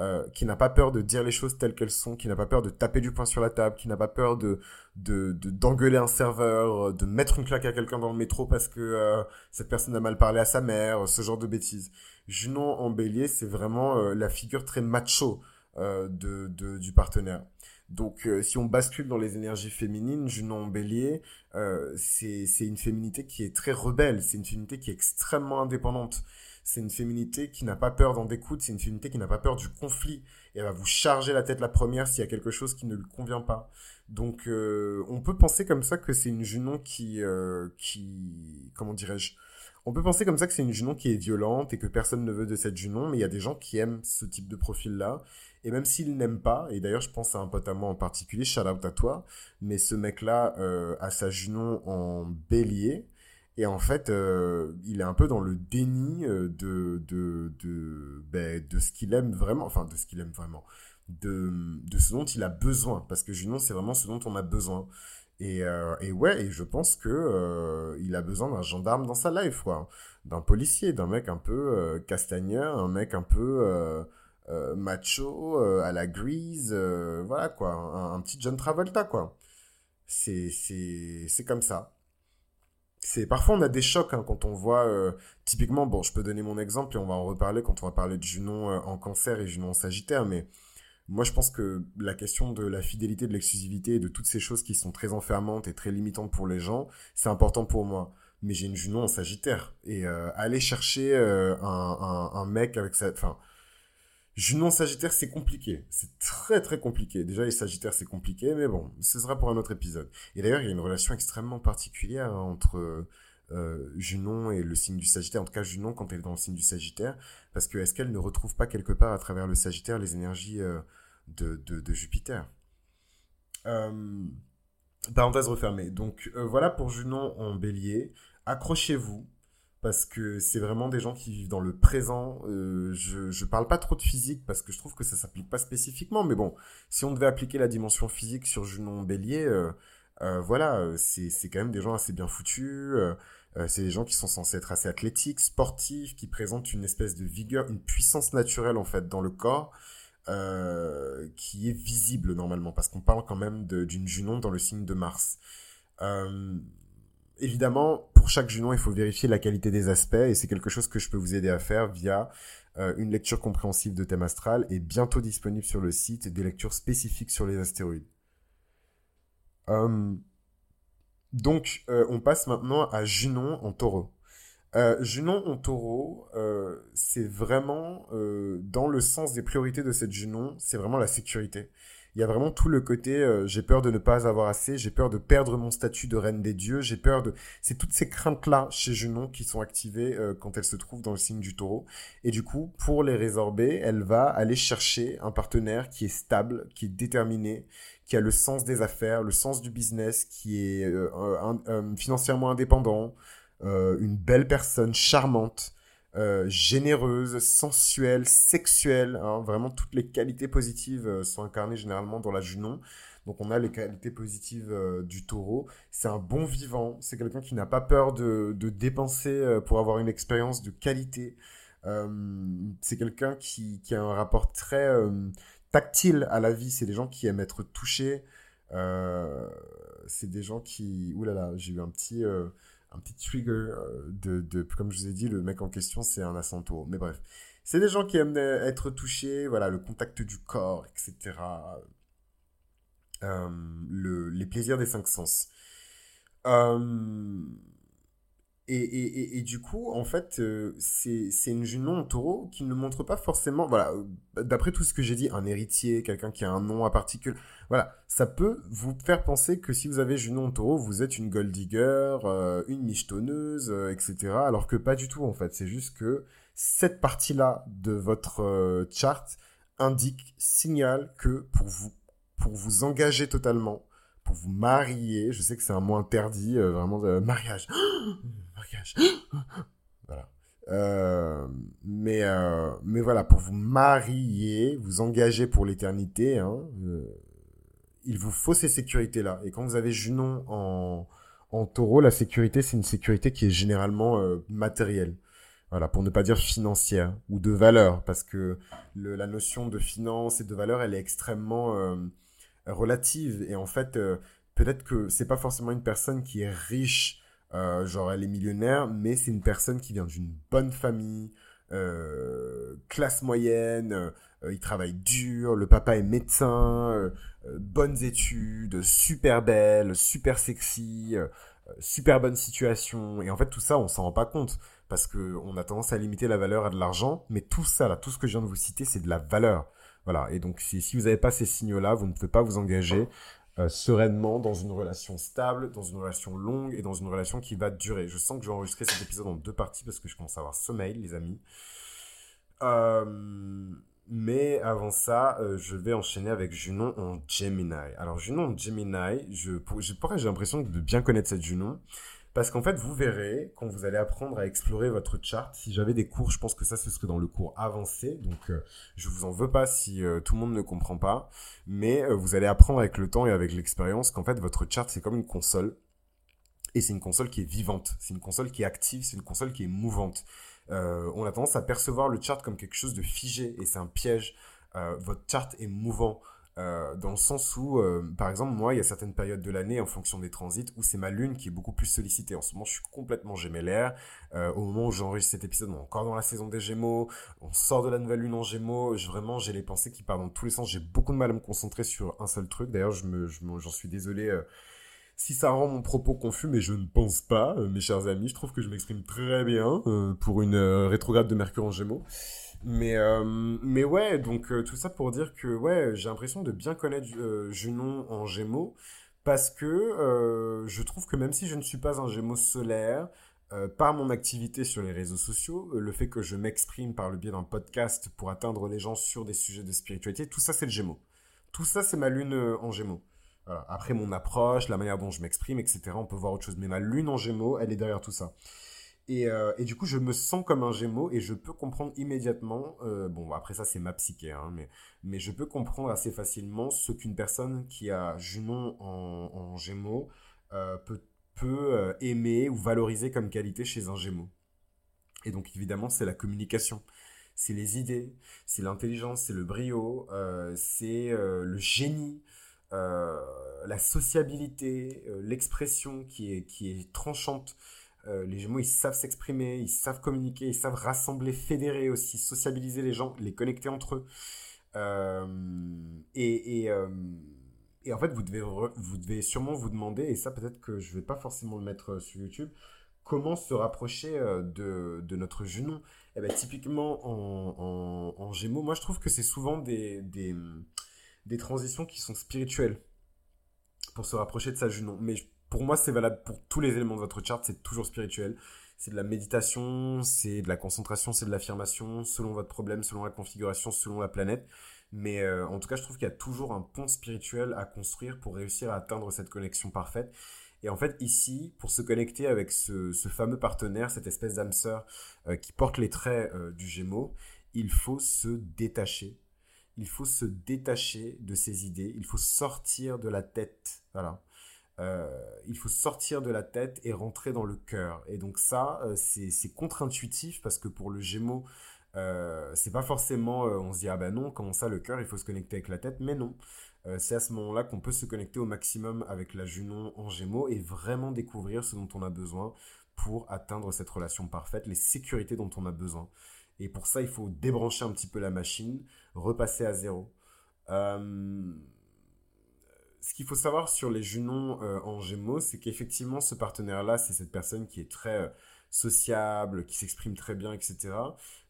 euh, qui n'a pas peur de dire les choses telles qu'elles sont, qui n'a pas peur de taper du poing sur la table, qui n'a pas peur de d'engueuler un serveur, de mettre une claque à quelqu'un dans le métro parce que euh, cette personne a mal parlé à sa mère, ce genre de bêtises. Junon en bélier, c'est vraiment euh, la figure très macho de, du partenaire. Donc, si on bascule dans les énergies féminines, Junon en bélier, c'est une féminité qui est très rebelle, c'est une féminité qui est extrêmement indépendante C'est une féminité qui n'a pas peur d'en découdre, c'est une féminité qui n'a pas peur du conflit. Et elle va vous charger la tête la première s'il y a quelque chose qui ne lui convient pas. Donc, euh, on peut penser comme ça que c'est une Junon qui, euh, qui, comment dirais-je, on peut penser comme ça que c'est une Junon qui est violente et que personne ne veut de cette Junon, mais il y a des gens qui aiment ce type de profil-là. Et même s'ils n'aiment pas, et d'ailleurs je pense à un pote à moi en particulier, shout out à toi, mais ce mec-là euh, a sa Junon en bélier, et en fait, euh, il est un peu dans le déni euh, de, de, de, ben, de ce qu'il aime vraiment, enfin de ce qu'il aime vraiment, de, de ce dont il a besoin, parce que Junon c'est vraiment ce dont on a besoin. Et, et ouais, et je pense que euh, il a besoin d'un gendarme dans sa life, quoi. D'un policier, d'un mec un peu euh, castagneur, un mec un peu euh, macho, euh, à la grise, euh, voilà, quoi. Un, petit John Travolta, quoi. C'est, c'est, c'est comme ça. C'est, parfois on a des chocs hein, quand on voit, typiquement, bon, je peux donner mon exemple et on va en reparler quand on va parler de Junon en cancer et Junon en sagittaire, mais moi, je pense que la question de la fidélité, de l'exclusivité et de toutes ces choses qui sont très enfermantes et très limitantes pour les gens, c'est important pour moi. Mais j'ai une Junon en Sagittaire. Et aller chercher un, mec avec sa... Enfin, Junon Sagittaire, c'est compliqué. C'est très très compliqué. Déjà, les Sagittaires, c'est compliqué, mais bon, ce sera pour un autre épisode. Et d'ailleurs, il y a une relation extrêmement particulière entre euh, Junon et le signe du Sagittaire. En tout cas, Junon, quand elle est dans le signe du Sagittaire. Parce que est-ce qu'elle ne retrouve pas quelque part à travers le Sagittaire les énergies... Euh, de, Jupiter? Euh, parenthèse refermée. Donc voilà pour Junon en bélier. Accrochez-vous parce que c'est vraiment des gens qui vivent dans le présent. Euh, je, je parle pas trop de physique parce que je trouve que ça s'applique pas spécifiquement. Mais bon, si on devait appliquer la dimension physique sur Junon bélier, euh, euh, voilà, c'est quand même des gens assez bien foutus. Euh, c'est des gens qui sont censés être assez athlétiques, sportifs, qui présentent une espèce de vigueur, une puissance naturelle en fait dans le corps. Euh, qui est visible normalement, parce qu'on parle quand même d'une Junon dans le signe de Mars. Euh, évidemment, chaque Junon, il faut vérifier la qualité des aspects, et c'est quelque chose que je peux vous aider à faire via euh, une lecture compréhensive de thème astral, et bientôt disponible sur le site des lectures spécifiques sur les astéroïdes. Euh, donc, euh, on passe maintenant à Junon en taureau. Euh, Junon en taureau, c'est vraiment dans le sens des priorités de cette Junon, c'est vraiment la sécurité. Il y a vraiment tout le côté euh, j'ai peur de ne pas avoir assez, j'ai peur de perdre mon statut de reine des dieux, j'ai peur de... C'est toutes ces craintes-là chez Junon qui sont activées euh, quand elle se trouve dans le signe du taureau. Et du coup, pour les résorber, elle va aller chercher un partenaire qui est stable, qui est déterminé, qui a le sens des affaires, le sens du business, qui est euh, un, financièrement indépendant, euh, une belle personne charmante, euh, généreuse, sensuelle, sexuelle. Hein, vraiment, toutes les qualités positives euh, sont incarnées généralement dans la Junon. Donc on a les qualités positives euh, du taureau. C'est un bon vivant. C'est quelqu'un qui n'a pas peur de, dépenser pour avoir une expérience de qualité. C'est quelqu'un qui, qui a un rapport très tactile à la vie. C'est des gens qui aiment être touchés. c'est des gens qui... Ouh là là, j'ai eu un petit un petit trigger euh, de, de, comme je vous ai dit, le mec en question, c'est un ascento. Mais bref, c'est des gens qui aiment être touchés, voilà, le contact du corps, etc. Euh, le, les plaisirs des cinq sens. Euh, et, du coup, en fait, euh, c'est une Junon en taureau qui ne montre pas forcément, voilà, euh, d'après tout ce que j'ai dit, un héritier, quelqu'un qui a un nom à particule, voilà, ça peut vous faire penser que si vous avez Junon en taureau, vous êtes une gold digger, euh, une michetonneuse, euh, etc. Alors que pas du tout, en fait. C'est juste que cette partie-là de votre euh, chart indique, signale que pour vous, pour vous engager totalement, pour vous marier, je sais que c'est un mot interdit, vraiment, mariage. mariage. voilà. Euh, mais, euh, mais voilà, pour vous marier, vous engager pour l'éternité, hein, euh, il vous faut ces sécurités-là. Et quand vous avez Junon en, en taureau, la sécurité, c'est une sécurité qui est généralement matérielle. Voilà, pour ne pas dire financière ou de valeur, parce que le, la notion de finance et de valeur, elle est extrêmement relative. Et en fait, peut-être que c'est pas forcément une personne qui est riche euh, genre, elle est millionnaire, mais c'est une personne qui vient d'une bonne famille, euh, classe moyenne, euh, il travaille dur, le papa est médecin, euh, euh, bonnes études, super belle, super sexy, super bonne situation. Et en fait, tout ça, on s'en rend pas compte parce que on a tendance à limiter la valeur à de l'argent. Mais tout ça, là, tout ce que je viens de vous citer, c'est de la valeur. Voilà. Et donc, si, si vous n'avez pas ces signaux-là, vous ne pouvez pas vous engager euh, sereinement dans une relation stable, dans une relation longue et dans une relation qui va durer. Je sens que je vais enregistrer cet épisode en deux parties parce que je commence à avoir sommeil, les amis. Euh, mais avant ça, euh, je vais enchaîner avec Junon en Gemini. Alors Junon en Gemini, je, j'ai l'impression de bien connaître cette Junon? Parce qu'en fait, vous verrez, quand vous allez apprendre à explorer votre chart, si j'avais des cours, je pense que ça, ce serait dans le cours avancé. Donc, euh, je vous en veux pas si euh, tout le monde ne comprend pas. Mais vous allez apprendre avec le temps et avec l'expérience qu'en fait, votre chart, c'est comme une console. Et c'est une console qui est vivante. C'est une console qui est active. C'est une console qui est mouvante. Euh, on a tendance à percevoir le chart comme quelque chose de figé et c'est un piège. Euh, votre chart est mouvant. Euh, dans le sens où, par exemple, moi, il y a certaines périodes de l'année, en fonction des transits, où c'est ma lune qui est beaucoup plus sollicitée. En ce moment, je suis complètement gémellaire. au moment où j'enregistre cet épisode, on est encore dans la saison des Gémeaux. On sort de la nouvelle lune en Gémeaux. Vraiment, j'ai les pensées qui partent dans tous les sens. J'ai beaucoup de mal à me concentrer sur un seul truc. D'ailleurs, je me, j'en suis désolé si ça rend mon propos confus, mais je ne pense pas, euh, mes chers amis. Je trouve que je m'exprime très bien euh, pour une euh, rétrograde de Mercure en Gémeaux. Mais, mais ouais, donc tout ça pour dire que ouais, j'ai l'impression de bien connaître Junon en Gémeaux parce que je trouve que même si je ne suis pas un Gémeaux solaire, par mon activité sur les réseaux sociaux, le fait que je m'exprime par le biais d'un podcast pour atteindre les gens sur des sujets de spiritualité, tout ça c'est le Gémeaux. Tout ça c'est ma lune en Gémeaux. Après mon approche, la manière dont je m'exprime, etc., on peut voir autre chose. Mais ma lune en gémeaux, elle est derrière tout ça. Et, euh, du coup, je me sens comme un gémeaux et je peux comprendre immédiatement, euh, bon, après ça, c'est ma psyché, hein, mais, je peux comprendre assez facilement ce qu'une personne qui a Junon en, en gémeaux euh, peut, aimer ou valoriser comme qualité chez un gémeaux. Et donc, évidemment, c'est la communication c'est les idées, c'est l'intelligence, c'est le brio, c'est le génie, la sociabilité, l'expression qui est tranchante. Euh, les Gémeaux, ils savent s'exprimer, ils savent communiquer, ils savent rassembler, fédérer aussi, sociabiliser les gens, les connecter entre eux. et, et, et, en fait, vous devez, vous devez sûrement vous demander, et ça peut-être que je vais pas forcément le mettre sur YouTube, comment se rapprocher de, notre Junon Eh ben, typiquement en, Gémeaux, moi je trouve que c'est souvent des transitions qui sont spirituelles pour se rapprocher de sa Junon. Mais pour moi, c'est valable pour tous les éléments de votre charte, c'est toujours spirituel. C'est de la méditation, c'est de la concentration, c'est de l'affirmation, selon votre problème, selon la configuration, selon la planète. Mais euh, en tout cas, je trouve qu'il y a toujours un pont spirituel à construire pour réussir à atteindre cette connexion parfaite. Et en fait, ici, pour se connecter avec ce, fameux partenaire, cette espèce d'âme sœur euh, qui porte les traits euh, du Gémeaux, il faut se détacher il faut se détacher de ses idées, il faut sortir de la tête, voilà. Euh, il faut sortir de la tête et rentrer dans le cœur. Et donc ça, euh, c'est contre-intuitif parce que pour le Gémeaux, euh, c'est pas forcément, on se dit ah ben non, comment ça le cœur, il faut se connecter avec la tête, mais non. c'est à ce moment-là qu'on peut se connecter au maximum avec la Junon en Gémeaux et vraiment découvrir ce dont on a besoin pour atteindre cette relation parfaite, les sécurités dont on a besoin. Et pour ça, il faut débrancher un petit peu la machine, repasser à zéro. Ce qu'il faut savoir sur les Junons euh, en Gémeaux, c'est qu'effectivement, ce partenaire-là, c'est cette personne qui est très euh, sociable, qui s'exprime très bien, etc.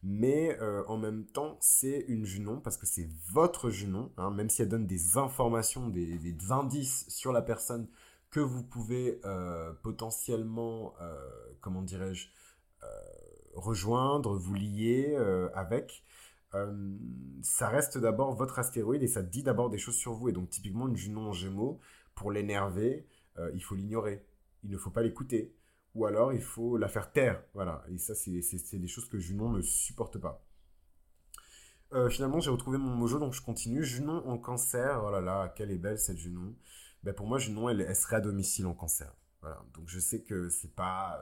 Mais en même temps, c'est une Junon parce que c'est votre Junon, hein, même si elle donne des informations, des, des, indices sur la personne que vous pouvez potentiellement, comment dirais-je, rejoindre, vous lier euh, avec, euh, ça reste d'abord votre astéroïde et ça dit d'abord des choses sur vous. Et donc typiquement une Junon en Gémeaux, pour l'énerver, euh, il faut l'ignorer. Il ne faut pas l'écouter. Ou alors il faut la faire taire. Voilà. Et ça, c'est des choses que Junon ne supporte pas. finalement, j'ai retrouvé mon mojo, donc je continue. Junon en cancer, oh là là, quelle est belle cette Junon. Ben, pour moi, Junon, elle, elle serait à domicile en cancer. Voilà. Donc je sais que c'est pas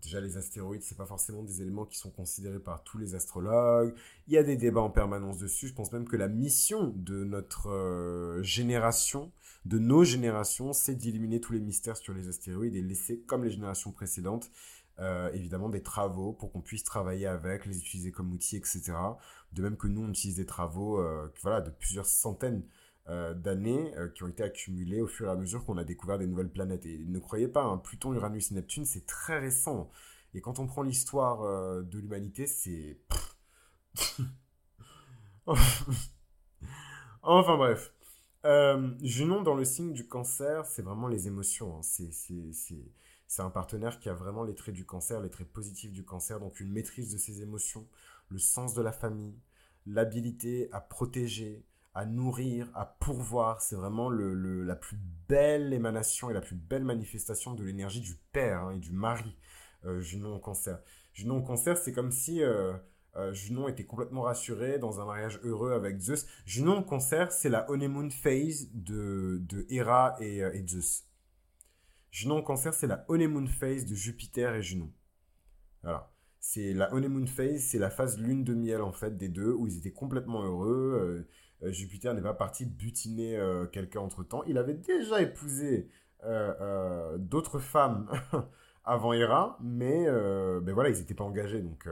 déjà les astéroïdes, c'est pas forcément des éléments qui sont considérés par tous les astrologues. Il y a des débats en permanence dessus. Je pense même que la mission de notre euh, génération, de nos générations, c'est d'éliminer tous les mystères sur les astéroïdes et laisser, comme les générations précédentes, euh, évidemment des travaux pour qu'on puisse travailler avec, les utiliser comme outils, etc. De même que nous, on utilise des travaux, euh, voilà, de plusieurs centaines d'années qui ont été accumulées au fur et à mesure qu'on a découvert des nouvelles planètes. Et ne croyez pas, hein, Pluton, Uranus et Neptune, c'est très récent. Et quand on prend l'histoire de l'humanité, c'est... enfin bref. Euh, Junon dans le signe du cancer, c'est vraiment les émotions. Hein. C'est un partenaire qui a vraiment les traits du cancer, les traits positifs du cancer, donc une maîtrise de ses émotions, le sens de la famille, l'habilité à protéger, à nourrir, à pourvoir. C'est vraiment le, la plus belle émanation et la plus belle manifestation de l'énergie du père hein, et du mari, euh, Junon au cancer. Junon au cancer, c'est comme si... Euh, euh, Junon était complètement rassuré dans un mariage heureux avec Zeus. Junon au concert, c'est la honeymoon phase de, de Hera et, euh, et Zeus. Junon au concert, c'est la honeymoon phase de Jupiter et Junon. Voilà. C'est la honeymoon phase, c'est la phase lune de miel en fait des deux où ils étaient complètement heureux. Euh, Jupiter n'est pas parti butiner quelqu'un entre temps. Il avait déjà épousé d'autres femmes avant Hera, mais ben voilà, ils n'étaient pas engagés donc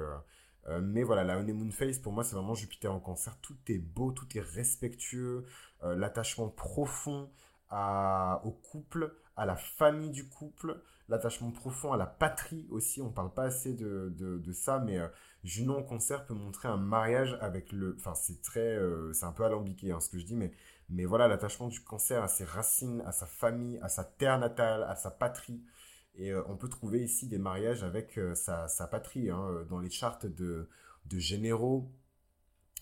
euh, mais voilà, la honeymoon phase, pour moi, c'est vraiment Jupiter en cancer. Tout est beau, tout est respectueux, euh, l'attachement profond au couple, à la famille du couple, l'attachement profond à la patrie aussi. On parle pas assez de, de, ça, mais euh, Junon en cancer peut montrer un mariage avec le... Enfin, c'est très... c'est un peu alambiqué hein, ce que je dis, mais, mais voilà, l'attachement du cancer à ses racines, à sa famille, à sa terre natale, à sa patrie. Et euh, on peut trouver ici des mariages avec euh, sa, patrie, hein, euh, dans les chartes de, généraux,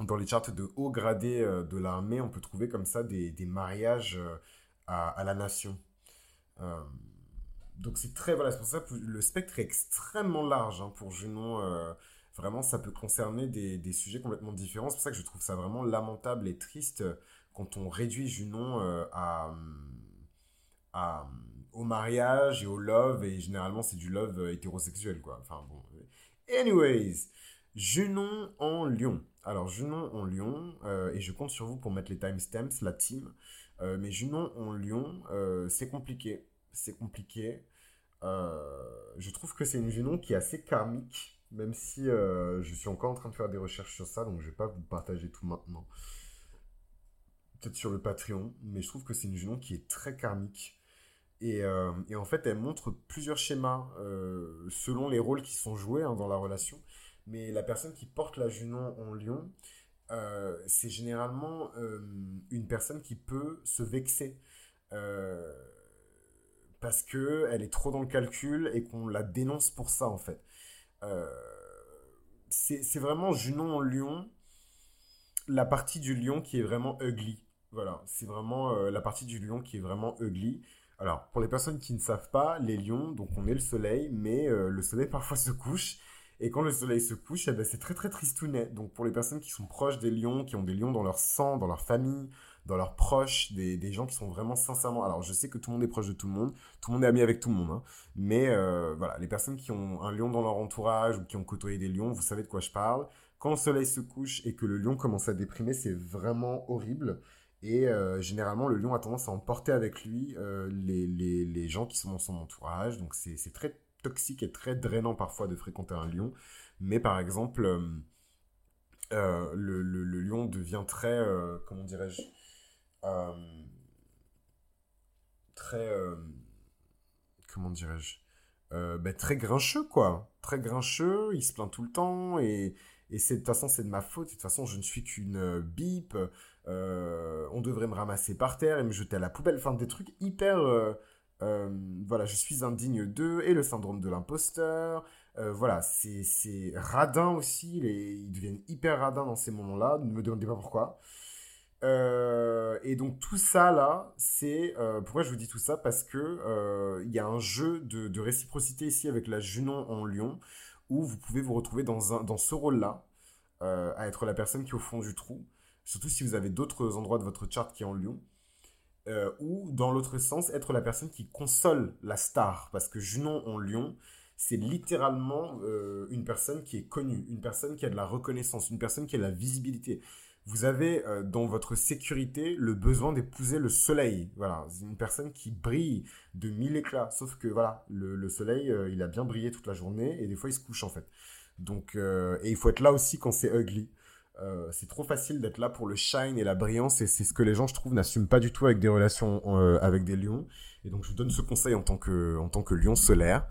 dans les chartes de haut gradé de l'armée, on peut trouver comme ça des, mariages à, la nation. Donc c'est très, voilà, c'est pour ça que le spectre est extrêmement large hein, pour Junon. vraiment, ça peut concerner des, sujets complètement différents. C'est pour ça que je trouve ça vraiment lamentable et triste quand on réduit Junon à, à au mariage et au love, et généralement c'est du love euh, hétérosexuel, quoi. Enfin bon. Anyways, Junon en Lyon. Alors Junon en Lyon, euh, et je compte sur vous pour mettre les timestamps, la team. Euh, mais Junon en Lyon, c'est compliqué. C'est compliqué. Je trouve que c'est une Junon qui est assez karmique, même si je suis encore en train de faire des recherches sur ça, donc je vais pas vous partager tout maintenant. Peut-être sur le Patreon, mais je trouve que c'est une Junon qui est très karmique. Euh, et, en fait, elle montre plusieurs schémas euh, selon les rôles qui sont joués hein, dans la relation. Mais la personne qui porte la Junon en lion, euh, c'est généralement une personne qui peut se vexer parce que elle est trop dans le calcul et qu'on la dénonce pour ça en fait. c'est vraiment Junon en lion, la partie du lion qui est vraiment ugly. Voilà, c'est vraiment la partie du lion qui est vraiment ugly. Alors, pour les personnes qui ne savent pas, les lions, donc on est le soleil, mais euh, le soleil parfois se couche. Et quand le soleil se couche, eh ben, c'est très très tristounet. Donc pour les personnes qui sont proches des lions, qui ont des lions dans leur sang, dans leur famille, dans leurs proches, des, gens qui sont vraiment sincèrement... Alors je sais que tout le monde est proche de tout le monde, tout le monde est ami avec tout le monde, hein. mais euh, voilà, les personnes qui ont un lion dans leur entourage ou qui ont côtoyé des lions, vous savez de quoi je parle. Quand le soleil se couche et que le lion commence à déprimer, c'est vraiment horrible. Et euh, généralement, le lion a tendance à emporter avec lui euh, les, les, les, gens qui sont dans son entourage. Donc c'est très toxique et très drainant parfois de fréquenter un lion. Mais par exemple, le, le, le, lion devient très, comment dirais-je, très, comment dirais-je, ben, très grincheux quoi. Très grincheux, il se plaint tout le temps et et de toute façon c'est de ma faute. De toute façon je ne suis qu'une euh, bip. Euh, on devrait me ramasser par terre et me jeter à la poubelle. Enfin des trucs hyper. Euh, voilà, je suis indigne d'eux et le syndrome de l'imposteur. voilà, c'est c'est radin aussi. Les, ils deviennent hyper radins dans ces moments-là. Ne me demandez pas pourquoi. Et donc tout ça là, c'est pourquoi je vous dis tout ça? Parce que il y a un jeu de, réciprocité ici avec la Junon en Lyon où vous pouvez vous retrouver dans, un, dans ce rôle-là, euh, à être la personne qui est au fond du trou, surtout si vous avez d'autres endroits de votre chart qui est en euh, ou dans l'autre sens, être la personne qui console la star, parce que Junon en lion, c'est littéralement euh, une personne qui est connue, une personne qui a de la reconnaissance, une personne qui a de la visibilité vous avez euh, dans votre sécurité le besoin d'épouser le soleil. Voilà, une personne qui brille de mille éclats. Sauf que voilà, le, soleil, euh, il a bien brillé toute la journée et des fois il se couche en fait. Donc, euh, et il faut être là aussi quand c'est ugly. C'est trop facile d'être là pour le shine et la brillance et c'est ce que les gens, je trouve, n'assument pas du tout avec des relations avec des lions. Et donc, je vous donne ce conseil en tant que, en tant que lion solaire.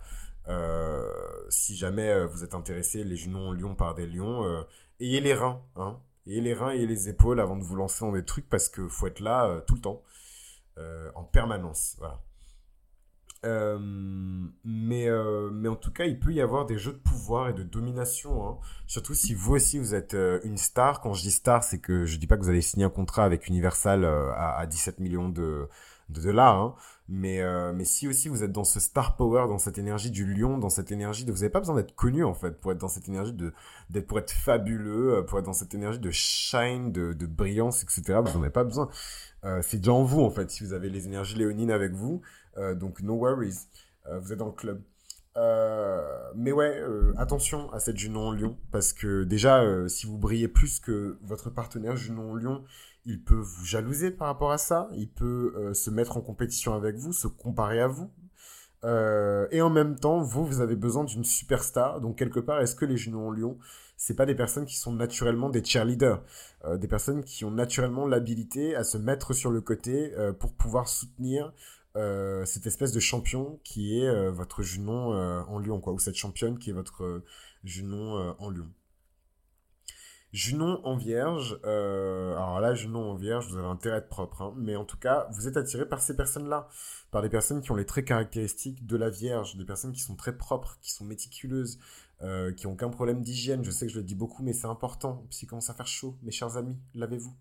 Si jamais vous êtes intéressé, les junons lions par des lions, ayez les reins, hein. Ayez les reins et les épaules avant de vous lancer dans des trucs parce que faut être là tout le temps, en permanence. Euh, mais, euh, mais en tout cas, il peut y avoir des jeux de pouvoir et de domination. Hein. Surtout si vous aussi vous êtes euh, une star. Quand je dis star, c'est que je dis pas que vous allez signer un contrat avec Universal à, à 17 millions de, de dollars. Hein. Mais, mais si aussi vous êtes dans ce star power, dans cette énergie du lion, dans cette énergie de... Vous n'avez pas besoin d'être connu en fait pour être dans cette énergie de d'être pour être fabuleux, pour être dans cette énergie de shine, de, de brillance, etc. Vous n'en avez pas besoin. c'est déjà en vous en fait. Si vous avez les énergies léonines avec vous, euh, donc, no worries. Euh, vous êtes dans le club. Euh, mais ouais, attention à cette Junon Lyon parce que déjà, si vous brillez plus que votre partenaire Junon Lyon, il peut vous jalouser par rapport à ça, il peut se mettre en compétition avec vous, se comparer à vous. et en même temps, vous, vous avez besoin d'une superstar. Donc quelque part, est-ce que les Junon Lyon, c'est pas des personnes qui sont naturellement des cheerleaders, des personnes qui ont naturellement l'habilité à se mettre sur le côté pour pouvoir soutenir euh, cette espèce de champion qui est euh, votre junon euh, en quoi, ou cette championne qui est votre junon en lion. Junon en vierge, alors là, junon en vierge, vous avez intérêt à être propre, hein, mais en tout cas, vous êtes attiré par ces personnes-là, par des personnes qui ont les traits caractéristiques de la vierge, des personnes qui sont très propres, qui sont méticuleuses, qui n'ont aucun problème d'hygiène. Je sais que je le dis beaucoup, mais c'est important. S'il commence à faire chaud, mes chers amis, lavez-vous.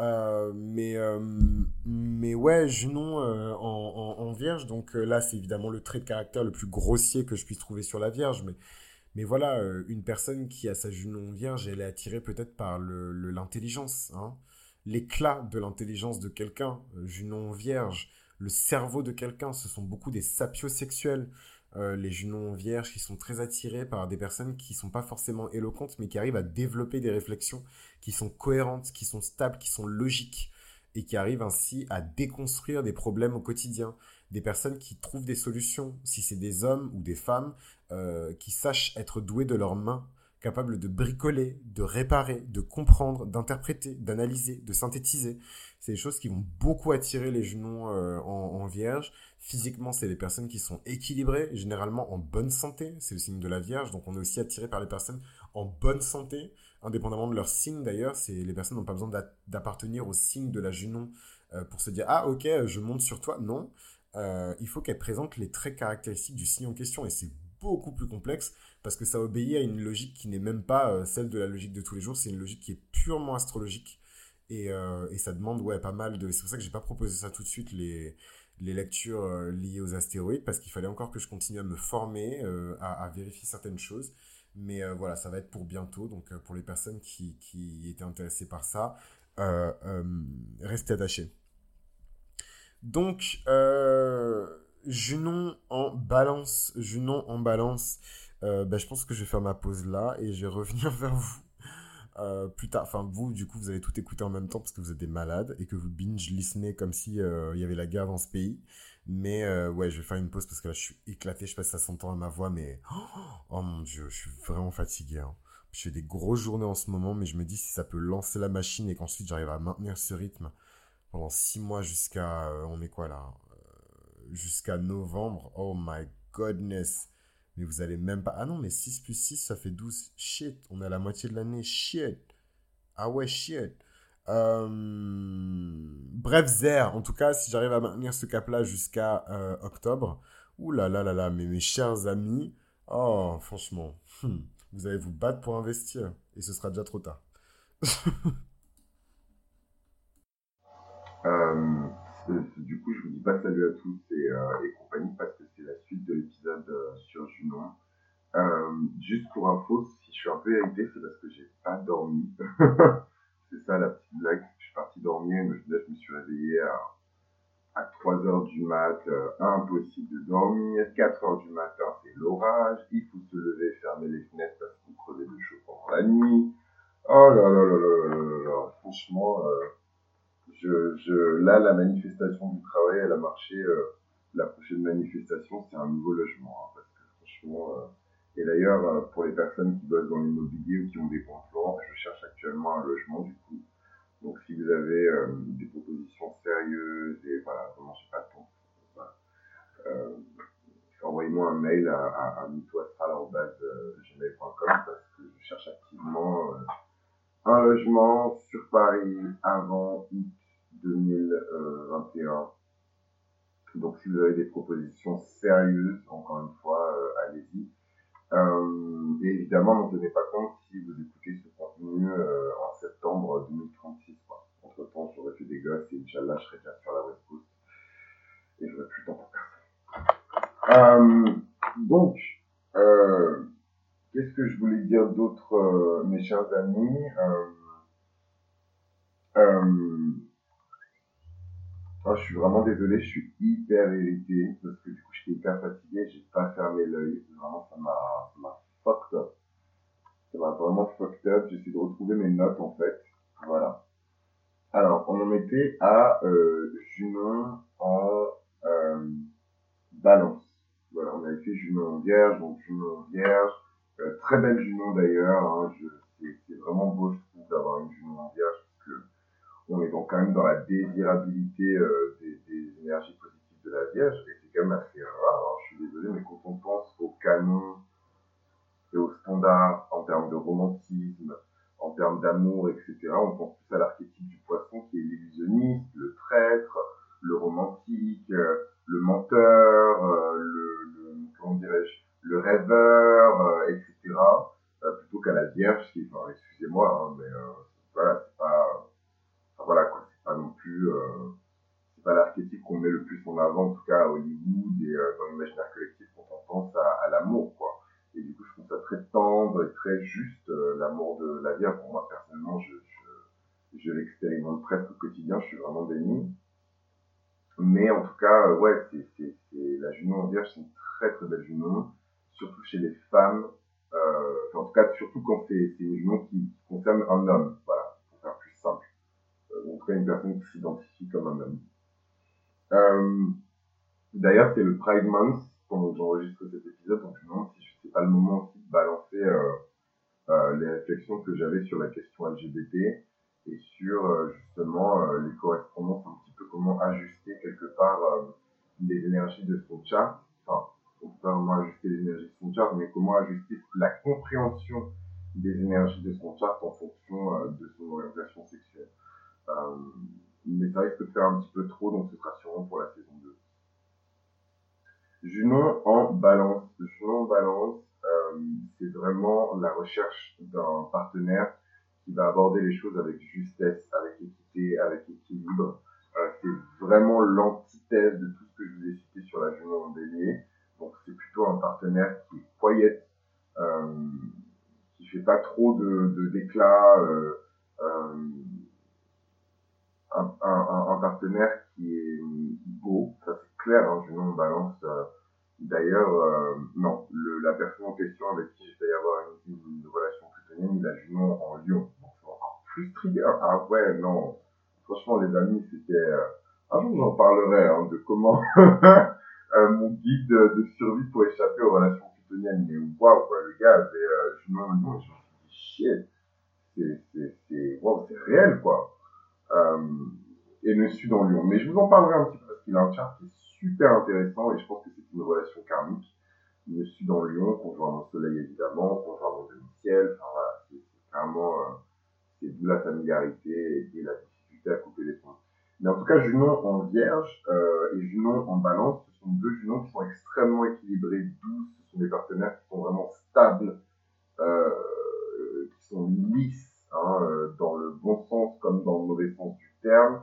Euh, mais, euh, mais ouais, Junon euh, en, en, Vierge, donc là, c'est évidemment le trait de caractère le plus grossier que je puisse trouver sur la Vierge, mais, mais voilà, une personne qui a sa Junon Vierge, elle est attirée peut-être par l'intelligence, le, hein, l'éclat de l'intelligence de quelqu'un, Junon Vierge, le cerveau de quelqu'un, ce sont beaucoup des sapiosexuels. Euh, les Junons vierges qui sont très attirés par des personnes qui sont pas forcément éloquentes, mais qui arrivent à développer des réflexions qui sont cohérentes, qui sont stables, qui sont logiques, et qui arrivent ainsi à déconstruire des problèmes au quotidien. Des personnes qui trouvent des solutions, si c'est des hommes ou des femmes, euh, qui sachent être doués de leurs mains, capables de bricoler, de réparer, de comprendre, d'interpréter, d'analyser, de synthétiser. C'est des choses qui vont beaucoup attirer les Junons euh, en, en, vierge. Physiquement, c'est des personnes qui sont équilibrées, généralement en bonne santé. C'est le signe de la vierge. Donc on est aussi attiré par les personnes en bonne santé, indépendamment de leur signe d'ailleurs. C'est les personnes n'ont pas besoin d'appartenir au signe de la Junon euh, pour se dire ah ok je monte sur toi. Non, euh, il faut qu'elle présente les traits caractéristiques du signe en question et c'est beaucoup plus complexe parce que ça obéit à une logique qui n'est même pas euh, celle de la logique de tous les jours, c'est une logique qui est purement astrologique et, euh, et ça demande ouais pas mal de c'est pour ça que j'ai pas proposé ça tout de suite les les lectures liées aux astéroïdes parce qu'il fallait encore que je continue à me former à, à, vérifier certaines choses. Mais voilà ça va être pour bientôt donc pour les personnes qui, qui étaient intéressées par ça restez attachés donc Junon en balance Junon en balance euh, ben, je pense que je vais faire ma pause là et je vais revenir vers vous euh, plus tard. Enfin, vous, du coup, vous allez tout écouter en même temps parce que vous êtes des malades et que vous binge listenez comme si euh, il y avait la guerre dans ce pays. Mais ouais, je vais faire une pause parce que là, je suis éclaté. Je sais pas si ça s'entend à ma voix, mais oh, mon dieu, je suis vraiment fatigué. Hein. Je fais des grosses journées en ce moment, mais je me dis si ça peut lancer la machine et qu'ensuite j'arrive à maintenir ce rythme pendant six mois jusqu'à, on est quoi là, jusqu'à novembre. Oh my goodness mais vous allez même pas. Ah non, mais 6 plus 6, ça fait 12. Shit, on est à la moitié de l'année. Shit. Ah ouais, shit. Euh, bref, Zer, en tout cas, si j'arrive à maintenir ce cap-là jusqu'à euh, octobre, ouh là là là là, mais mes chers amis, oh, franchement, hmm, vous allez vous battre pour investir et ce sera déjà trop tard. euh, du coup, je vous dis pas salut à tous et, euh, et compagnie parce que c'est la suite de l'épisode euh, sur Junon. Juste pour info, si je suis un peu irrité, c'est parce que j'ai pas dormi. c'est ça la petite blague. Je suis parti dormir, mais je, me suis réveillé à, à 3 heures du mat, impossible de dormir. 4 heures du matin, c'est l'orage. Il faut se lever, fermer les fenêtres parce qu'on crevait de chaud pendant la nuit. Oh là là là là là là là. Franchement, euh, je, je, là, la manifestation du travail, elle a marché. Euh, la prochaine manifestation, c'est un nouveau logement. Hein, parce que franchement, euh, Et d'ailleurs, euh, pour les personnes qui bossent dans l'immobilier ou qui ont des plans, je cherche actuellement un logement du coup. Donc si vous avez des propositions sérieuses et voilà, vraiment j'ai pas de temps. Voilà. Envoyez-moi un mail à, à, à parce que je cherche activement un logement sur Paris avant août 2021. Donc si vous avez des propositions sérieuses, encore une fois, euh, allez-y. Euh, et évidemment, n'en tenez pas compte si vous écoutez ce contenu euh, en septembre 2036. Quoi. Entre temps, j'aurais fait des gosses et Inch'Allah, je serais déjà sur la West Coast. Et j'aurais plus le temps pour personne. Donc, qu'est-ce que je voulais dire d'autre, mes chers amis? Oh, Je suis vraiment désolé, je suis hyper irrité parce que du coup, j'étais hyper fatigué, j'ai pas fermé l'œil. Vraiment, ça m'a fucked up. Ça m'a vraiment fucked up. J'essaie de retrouver mes notes en fait. Voilà. Alors, on en était à euh, Junon en euh, balance. Voilà, on avait fait Junon en vierge, donc Junon en vierge. Euh, très belle Junon d'ailleurs. Hein, c'est vraiment beau, je trouve, d'avoir une Junon en vierge parce que on est donc quand même dans la désirabilité euh, des, énergies positives de la Vierge et c'est quand même assez rare. Alors, je suis désolé, mais quand on pense au canon et au standard en termes de romantisme, en termes d'amour, etc., on pense plus à l'archétype du poisson qui est l'illusionniste, le traître, le romantique, euh, le menteur, euh, le, comment dirais-je, le rêveur, etc., plutôt qu'à la Vierge qui, enfin, excusez-moi, hein, mais qu'on met le plus en avant, en tout cas à Hollywood et dans l'imaginaire collectif quand on pense à, à l'amour, quoi. Et du coup, je trouve ça très tendre et très juste, euh, l'amour de la Vierge. Pour moi, personnellement, je, je, je l'expérimente presque au quotidien, je suis vraiment béni. Mais en tout cas, euh, ouais, c'est, c'est, c'est, la en Vierge, c'est une très très belle Junon, surtout chez les femmes. Euh, en tout cas, surtout quand c'est, de son chart en fonction euh, de son orientation sexuelle. mais ça risque de faire un petit peu trop, donc ce sera sûrement pour la saison 2. Junon en balance. Junon en balance, euh, c'est vraiment la recherche d'un partenaire qui va aborder les choses avec justesse, ouais, non. Franchement, les amis, c'était... Euh, un jour, j'en parlerai hein, de comment euh, mon guide de survie pour échapper aux relations plutoniennes. Mais waouh, quoi, le gars avait euh, en Lyon. Et je me suis dit, shit, c'est, c'est, wow, c'est réel, quoi. Euh, et le sud en Lyon. Mais je vous en parlerai un petit peu parce qu'il a un chart qui est super intéressant et je pense que c'est une relation karmique. Le sud en Lyon, conjoint mon soleil évidemment, conjoint mon demi-ciel, enfin voilà, c'est euh, c'est d'où la familiarité et, la difficulté à couper les points. Mais en tout cas, Junon en vierge euh, et Junon en balance, ce sont deux Junons qui sont extrêmement équilibrés, douces, ce sont des partenaires qui sont vraiment stables, euh, qui sont lisses, hein, euh, dans le bon sens comme dans le mauvais sens du terme.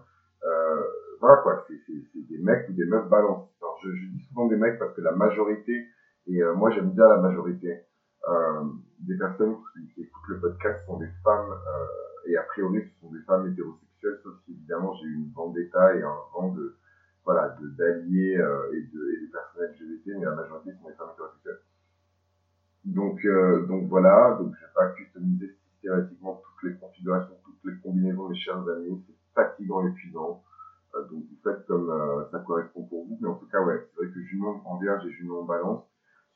Voilà quoi, c'est des mecs ou des meufs balance. Alors je, dis souvent des mecs parce que la majorité, et moi j'aime bien la majorité, des personnes qui, écoutent le podcast sont des femmes, et a priori ce sont des femmes hétérosexuelles, sauf si évidemment j'ai eu une vendetta et un vent de voilà d'alliés euh, et, de, et de personnes LGBT, mais la majorité sont des femmes hétérosexuelles. Donc, euh, donc voilà, donc je vais pas customiser systématiquement toutes les configurations, toutes les combinaisons, mes chers amis, c'est fatigant, épuisant. Euh, donc vous faites comme ça correspond pour vous. Mais en tout cas, ouais, c'est vrai que Junon en vierge et Junon en balance,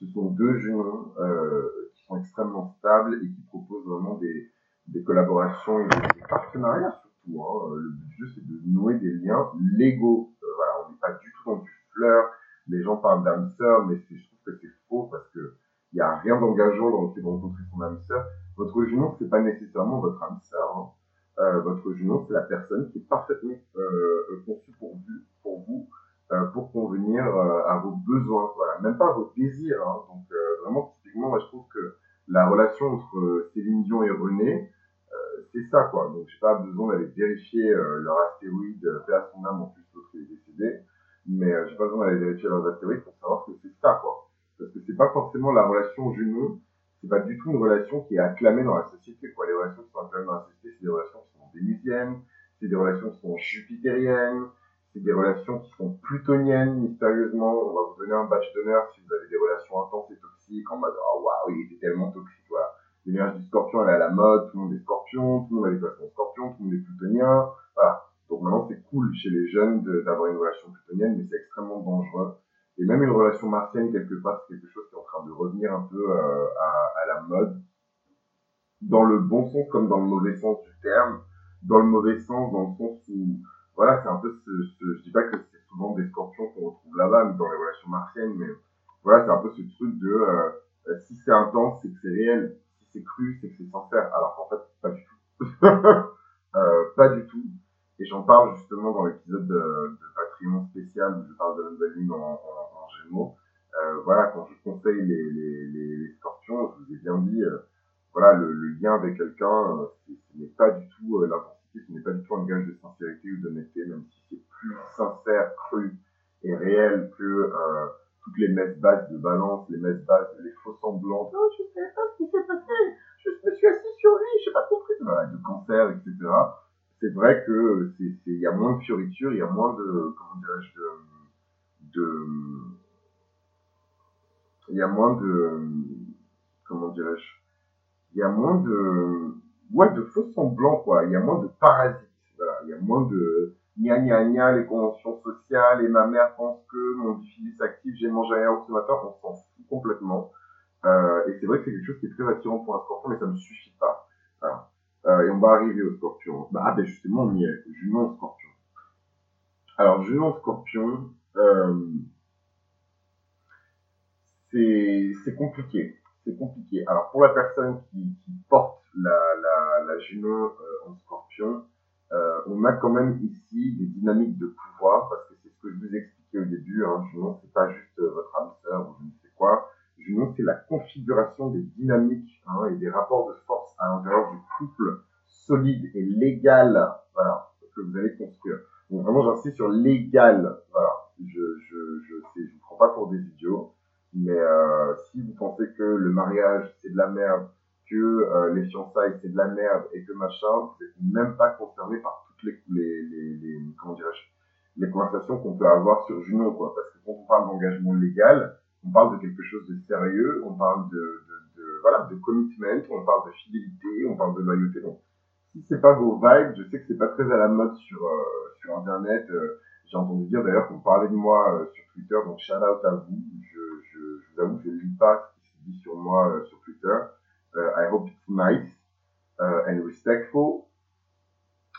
Ce sont deux euh, qui sont extrêmement stables et qui proposent vraiment des, des collaborations et des, partenariats surtout. Hein. Le but du jeu, c'est de nouer des liens légaux. Euh, voilà, on n'est pas du tout dans du fleur. Les gens parlent d'âme sœur, mais je trouve que c'est faux parce que il n'y a rien d'engageant dans le fait de rencontrer son âme sœur. Votre junon, c'est pas nécessairement votre âme sœur. Hein. Euh, votre junon, c'est la personne qui est parfaitement euh, conçue pour vous, pour vous euh, pour convenir euh, à vos besoins, voilà, même pas à vos désirs. Hein. Donc euh, vraiment, typiquement, moi je trouve que la relation entre Céline Dion et René, c'est ça quoi. Donc j'ai pas besoin d'aller vérifier leur astéroïde, faire son âme en plus l'autre est décédé, mais j'ai pas besoin d'aller vérifier leurs astéroïdes pour savoir que c'est ça quoi. Parce que c'est pas forcément la relation jumeau, c'est pas du tout une relation qui est acclamée dans la société quoi. Les relations qui sont acclamées dans la société, c'est des relations qui sont vénusiennes, c'est des relations qui sont jupitériennes, c'est des relations qui sont plutoniennes, mystérieusement. On va vous donner un batch d'honneur si vous avez des relations intenses et toxiques, en mode, oh waouh, il était tellement toxique, voilà. L'énergie du scorpion, elle est à la mode, tout le monde est scorpion, tout le monde a des relations scorpion, tout le monde est plutonien, voilà. Donc maintenant, c'est cool chez les jeunes d'avoir une relation plutonienne, mais c'est extrêmement dangereux. Et même une relation martienne, quelque part, c'est quelque chose qui est en train de revenir un peu euh, à, la mode, dans le bon sens comme dans le mauvais sens du terme. Dans le mauvais sens, dans le sens où voilà, c'est un peu ce, ce, je dis pas que c'est souvent des scorpions qu'on retrouve là-bas, dans les relations martiennes, mais voilà, c'est un peu ce truc de, euh, euh, si c'est intense, c'est que c'est réel, si c'est cru, c'est que c'est sincère, alors qu'en fait, pas du tout. euh, pas du tout. Et j'en parle justement dans l'épisode de, de Patreon spécial où je parle de la nouvelle lune en, en, en Gémeaux. Euh, voilà, quand je conseille les, les, les, scorpions, je vous ai bien dit, euh, voilà, le, le, lien avec quelqu'un, euh, ce n'est pas du tout l'intensité ce n'est pas du tout un gage de sincérité ou d'honnêteté, même si c'est plus sincère, cru et réel que toutes les messes basses de balance, les messes basses, les faux semblants. Non, je sais pas ce qui s'est passé, je me suis assis sur lui, j'ai pas compris. Voilà, de cancer, etc. C'est vrai que il y a moins de fioritures, il y a moins de, comment dirais-je, de, il y a moins de, comment dirais-je, il y a moins de, ouais, de faux semblants, quoi. Il y a moins de parasites. Voilà. Il y a moins de gna gna gna, les conventions sociales, et ma mère pense que mon difficile s'active, j'ai mangé un yaourt ce matin, on s'en fout complètement. Euh, et c'est vrai que c'est quelque chose qui est très attirant pour un scorpion, mais ça ne suffit pas. Voilà. Euh, et on va arriver au scorpion. Bah, ah ben justement, on y est. Junon scorpion. Alors, Junon scorpion, euh, c'est compliqué. C'est compliqué. Alors, pour la personne qui, qui porte la, la, la Junon euh, en scorpion, euh, on a quand même ici des dynamiques de pouvoir, parce que c'est ce que je vous expliquais au début, hein, Junon, c'est pas juste euh, votre âme sœur ou je ne sais quoi, Junon, c'est la configuration des dynamiques hein, et des rapports de force à l'intérieur du couple solide et légal, voilà, que vous allez construire. Donc vraiment, j'insiste sur légal, voilà. Je, je, je, je vous prends pas pour des idiots, mais euh, si vous pensez que le mariage c'est de la merde, que euh, les fiançailles c'est de la merde et que machin, vous n'êtes même pas concerné par toutes les, les, les, les comment les conversations qu'on peut avoir sur Juno, quoi. Parce que quand on parle d'engagement légal, on parle de quelque chose de sérieux, on parle de, de, voilà, de commitment, on parle de fidélité, on parle de loyauté. Donc, si c'est pas vos vibes, je sais que c'est pas très à la mode sur, euh, sur Internet. Euh, j'ai entendu dire d'ailleurs qu'on parlait de moi sur Twitter, donc shout out à vous. Je, je, vous avoue que je lis pas ce qui se dit sur moi sur Twitter. Uh, I hope it's nice uh, and respectful.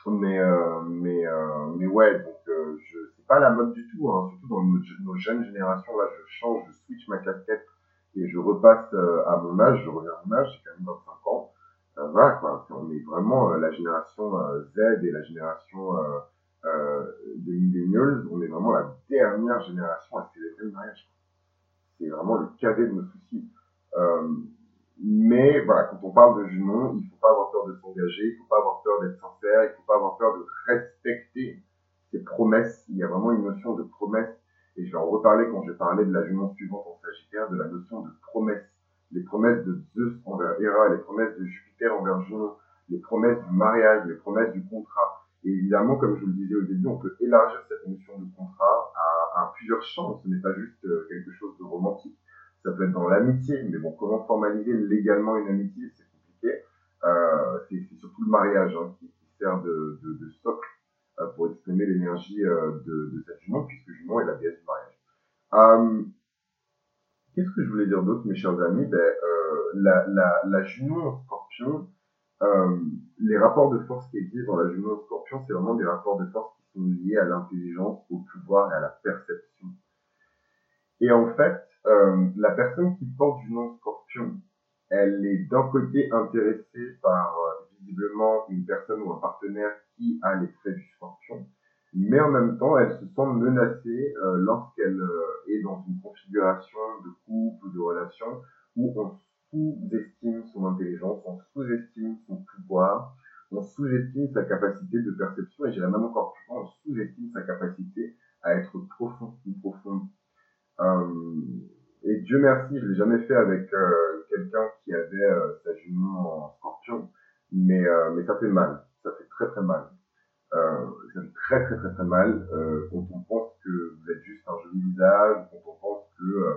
Mais, euh, mais, euh, mais ouais, donc euh, je c'est pas la mode du tout, hein, surtout dans nos, jeunes générations. Là, je change, je switch ma casquette et je repasse euh, à mon âge, je reviens à mon âge, j'ai quand même 25 ans. Euh, voilà, quoi, on est vraiment euh, la génération Z et la génération des millennials, on est vraiment la dernière génération à célébrer le mariage. C'est vraiment le cadet de nos soucis. Mais voilà, quand on parle de Junon, il faut pas avoir peur de s'engager, il faut pas avoir peur d'être sincère, il faut pas avoir peur de respecter ses promesses. Il y a vraiment une notion de promesse, et je vais en reparler quand je vais parler de la Junon suivante en Sagittaire, de la notion de promesse. Les promesses de Zeus envers Héra, les promesses de Jupiter envers Junon, les promesses du mariage, les promesses du contrat. Et évidemment, comme je vous le disais au début, on peut élargir cette notion de contrat à, à plusieurs champs. Ce n'est pas juste euh, quelque chose de romantique ça peut être dans l'amitié, mais bon, comment formaliser légalement une amitié, c'est compliqué. Euh, c'est surtout le mariage hein, qui, sert de, socle euh, pour exprimer l'énergie euh, de, cette jument, puisque jument est la déesse du mariage. Qu'est-ce que je voulais dire d'autre, mes chers amis? Ben, la, la, Junon en scorpion, les rapports de force qui existent dans la Junon en scorpion, c'est vraiment des rapports de force qui sont liés à l'intelligence, au pouvoir et à la perception. Et en fait, euh, la personne qui porte Junon scorpion, elle est d'un côté intéressée par euh, visiblement une personne ou un partenaire qui a les traits du scorpion, mais en même temps, elle se sent menacée euh, lorsqu'elle est dans une configuration de couple ou de relation où on sous-estime son intelligence, on sous-estime son pouvoir, on sous-estime sa capacité de perception, et j'irais même encore plus loin, on sous-estime sa capacité à être profond ou profonde. Euh, et Dieu merci, je l'ai jamais fait avec euh, quelqu'un qui avait euh, sa jument en scorpion, mais, mais ça fait mal, ça fait très très mal. Ça fait très très très très mal euh, quand on pense que vous êtes juste un joli visage, quand on pense que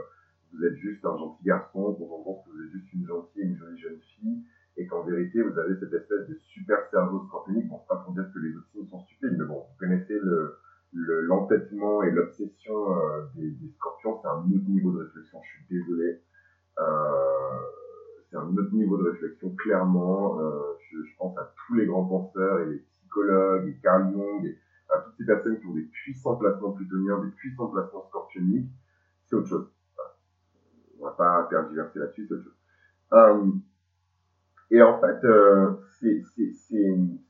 vous êtes juste un gentil garçon, quand on pense que vous êtes juste une gentille et une jolie jeune fille, et qu'en vérité vous avez cette espèce de super cerveau scorpionique. Bon, c'est pas pour dire que les autres signes sont stupides, mais bon, vous connaissez le l'entêtement et l'obsession euh, des, scorpions, c'est un autre niveau de réflexion, je suis désolé. Euh, c'est un autre niveau de réflexion, clairement. Euh, je, pense à tous les grands penseurs et les psychologues et Carl Jung et à toutes ces personnes qui ont des puissants placements plutoniens, des puissants placements scorpioniques, c'est autre chose. On va pas tergiverser là-dessus, c'est autre chose. Et en fait, euh, c'est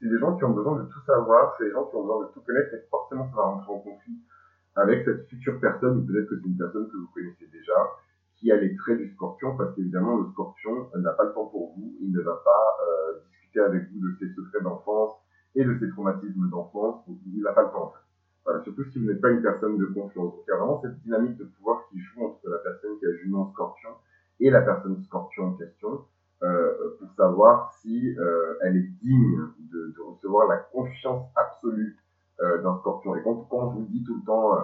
des gens qui ont besoin de tout savoir, c'est des gens qui ont besoin de tout connaître, et forcément ça va rentrer en conflit avec cette future personne, ou peut-être que c'est une personne que vous connaissez déjà, qui a les traits du scorpion, parce qu'évidemment, le scorpion n'a pas le temps pour vous, il ne va pas euh, discuter avec vous de ses secrets d'enfance et de ses traumatismes d'enfance, il n'a pas le temps. Voilà, surtout si vous n'êtes pas une personne de confiance. Donc il y a vraiment cette dynamique de pouvoir qui joue entre la personne qui a Junon en scorpion et la personne scorpion en question, euh, pour savoir si euh, elle est digne de, recevoir la confiance absolue euh, d'un scorpion. Et quand, quand je vous dis tout le temps,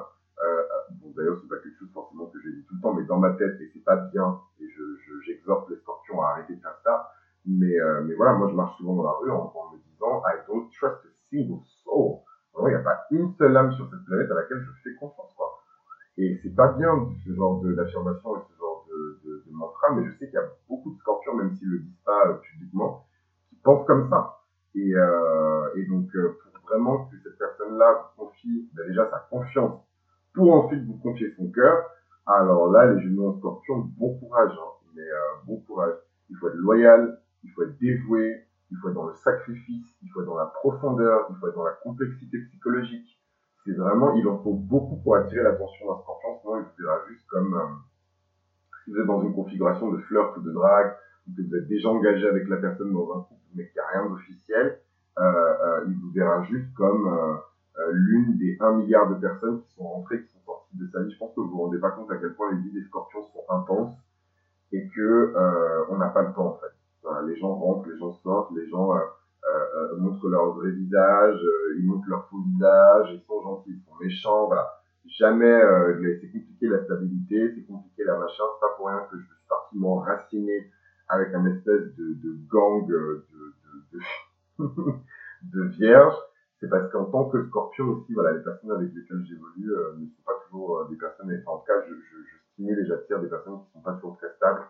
bon d'ailleurs c'est pas quelque chose forcément que je dis tout le temps, mais dans ma tête, et c'est pas bien, et je, j'exhorte je, les scorpions à arrêter de faire ça, mais, mais voilà, moi je marche souvent dans la rue en, me disant I don't trust a single soul. il n'y a pas une seule âme sur cette planète à laquelle je fais confiance. Quoi. Et c'est pas bien ce genre d'affirmation et ce genre mantra, mais je sais qu'il y a beaucoup de scorpions, même s'ils le disent pas euh, publiquement, qui pensent comme ça. Et, euh, donc, euh, pour vraiment que cette personne-là vous confie ben déjà sa confiance, pour ensuite vous confier son cœur, alors là, les genoux en scorpion, bon courage, hein, mais bon courage. Il faut être loyal, il faut être dévoué, il faut être dans le sacrifice, il faut être dans la profondeur, il faut être dans la complexité psychologique. C'est vraiment, il en faut beaucoup pour attirer l'attention d'un scorpion, sinon il vous verra juste comme si vous êtes dans une configuration de flirt ou de drague, ou que vous êtes déjà engagé avec la personne dans un couple, mais qu'il n'y a rien d'officiel, euh, euh, il vous verra juste comme euh, euh, l'une des 1 milliard de personnes qui sont rentrées, qui sont sorties de sa vie. Je pense que vous vous rendez pas compte à quel point les vies des scorpions sont intenses et que on n'a pas le temps en fait. Les gens rentrent, les gens sortent, les gens euh, montrent leur vrai visage, euh, ils montrent leur faux visage, ils sont gentils, ils sont méchants, voilà. Jamais, euh, c'est compliqué la stabilité, c'est compliqué la machin, c'est pas pour rien que je suis parti m'enraciner avec un espèce de, de gang de, de, de, de vierges, c'est parce qu'en tant que scorpion aussi, voilà, les personnes avec lesquelles j'évolue euh, ne sont pas toujours des personnes, enfin, en tout cas, je, je, je stimule et j'attire des personnes qui sont pas toujours très stables,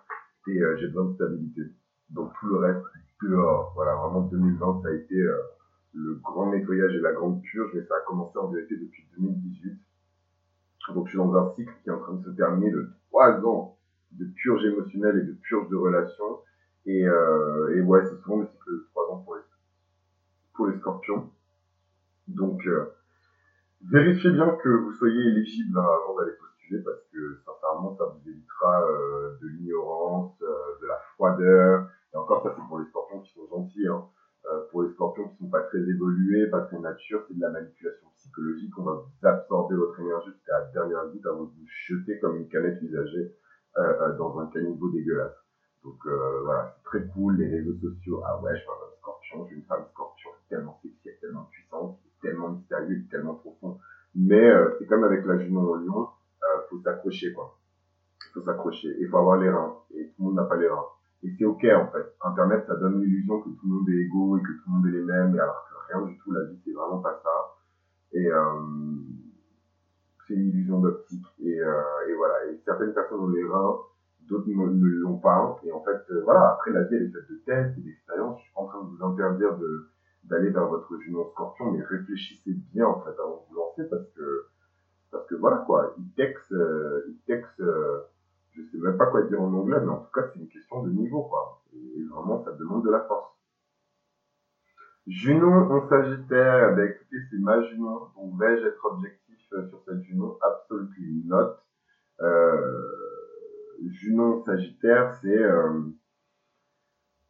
et euh, j'ai besoin de stabilité. Donc tout le reste, dehors. Voilà, vraiment 2020, ça a été euh, le grand nettoyage et la grande purge, mais ça a commencé en vérité depuis 2018. Donc je suis dans un cycle qui est en train de se terminer de trois ans de purge émotionnelle et de purge de relations. Et, euh, et ouais, c'est souvent des cycles de trois ans pour les, pour les scorpions. Donc euh, vérifiez bien que vous soyez éligible hein, avant d'aller postuler parce que sincèrement ça vous évitera euh, de l'ignorance, euh, de la froideur, et encore, ça, c'est pour les scorpions qui sont gentils. Hein. Euh, pour les scorpions qui sont pas très évolués, pas très matures, c'est de la manipulation psychologique. On va vous absorber votre énergie jusqu'à la dernière goutte avant de vous jeter comme une canette usagée euh, dans un caniveau dégueulasse. Donc euh, voilà, c'est très cool, les réseaux sociaux. Ah ouais, je suis un scorpion, je suis une femme scorpion, tellement sexy, tellement puissante, tellement mystérieux, tellement profond. Mais euh, c'est comme avec la jument en lion, euh, faut s'accrocher quoi. Faut s'accrocher. Il faut avoir les reins. Et tout le monde n'a pas les reins. Et c'est ok en fait. Internet, ça donne l'illusion que tout le monde est égaux et que tout le monde est les mêmes, et alors que rien du tout, la vie, c'est vraiment pas ça. Et euh, c'est une illusion d'optique. Et, euh, et, voilà. Et certaines personnes ont les reins, d'autres ne l'ont pas. Et en fait, euh, voilà, après la vie elle est faite de tests et d'expériences. Je suis pas en train de vous interdire de d'aller vers votre Junon Scorpion, mais réfléchissez bien en fait avant de vous lancer parce que parce que voilà quoi, il texte, euh, il texte, euh, je sais même pas quoi dire en anglais, mais en tout cas c'est une question de niveau quoi. Et vraiment ça demande de la force. Junon en Sagittaire, ben écoutez c'est ma Junon, donc vais-je être objectif euh, sur cette Junon? Absolument not. Euh, Junon Sagittaire, c'est euh,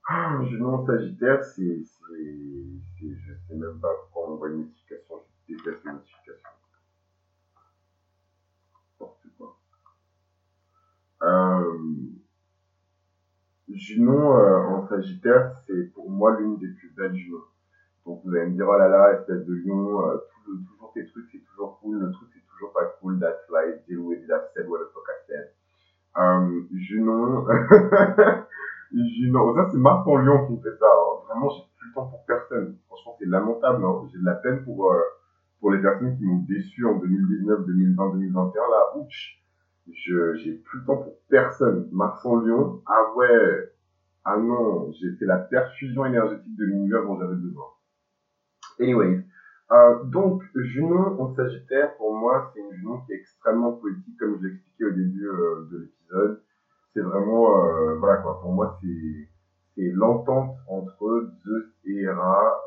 Junon Sagittaire, c'est, c'est, je sais même pas pourquoi on voit une notification, je déteste les notifications. quoi. Euh, Junon euh, en Sagittaire, c'est pour moi l'une des plus belles Junons. Donc vous allez me dire, oh là là, espèce de lion, euh, toujours tes trucs, c'est toujours cool, le truc, c'est toujours pas cool, that's life, deal with it, I've said what the fuck I said. Euh, Junon, ça c'est Mars en lion qui me fait ça, hein. vraiment j'ai plus le temps pour personne, franchement c'est lamentable, hein. j'ai de la peine pour, euh, pour les personnes qui m'ont déçu en 2019, 2020, 2021, là, j'ai plus le temps pour personne, Mars en lion, ah ouais, ah non, j'ai la perfusion énergétique de l'univers dont j'avais besoin. Anyways, euh, donc Junon en Sagittaire, pour moi, c'est une Junon qui est extrêmement poétique, comme je l'expliquais au début euh, de l'épisode. C'est vraiment, euh, voilà quoi, pour moi, c'est c'est l'entente entre Zeus et Hera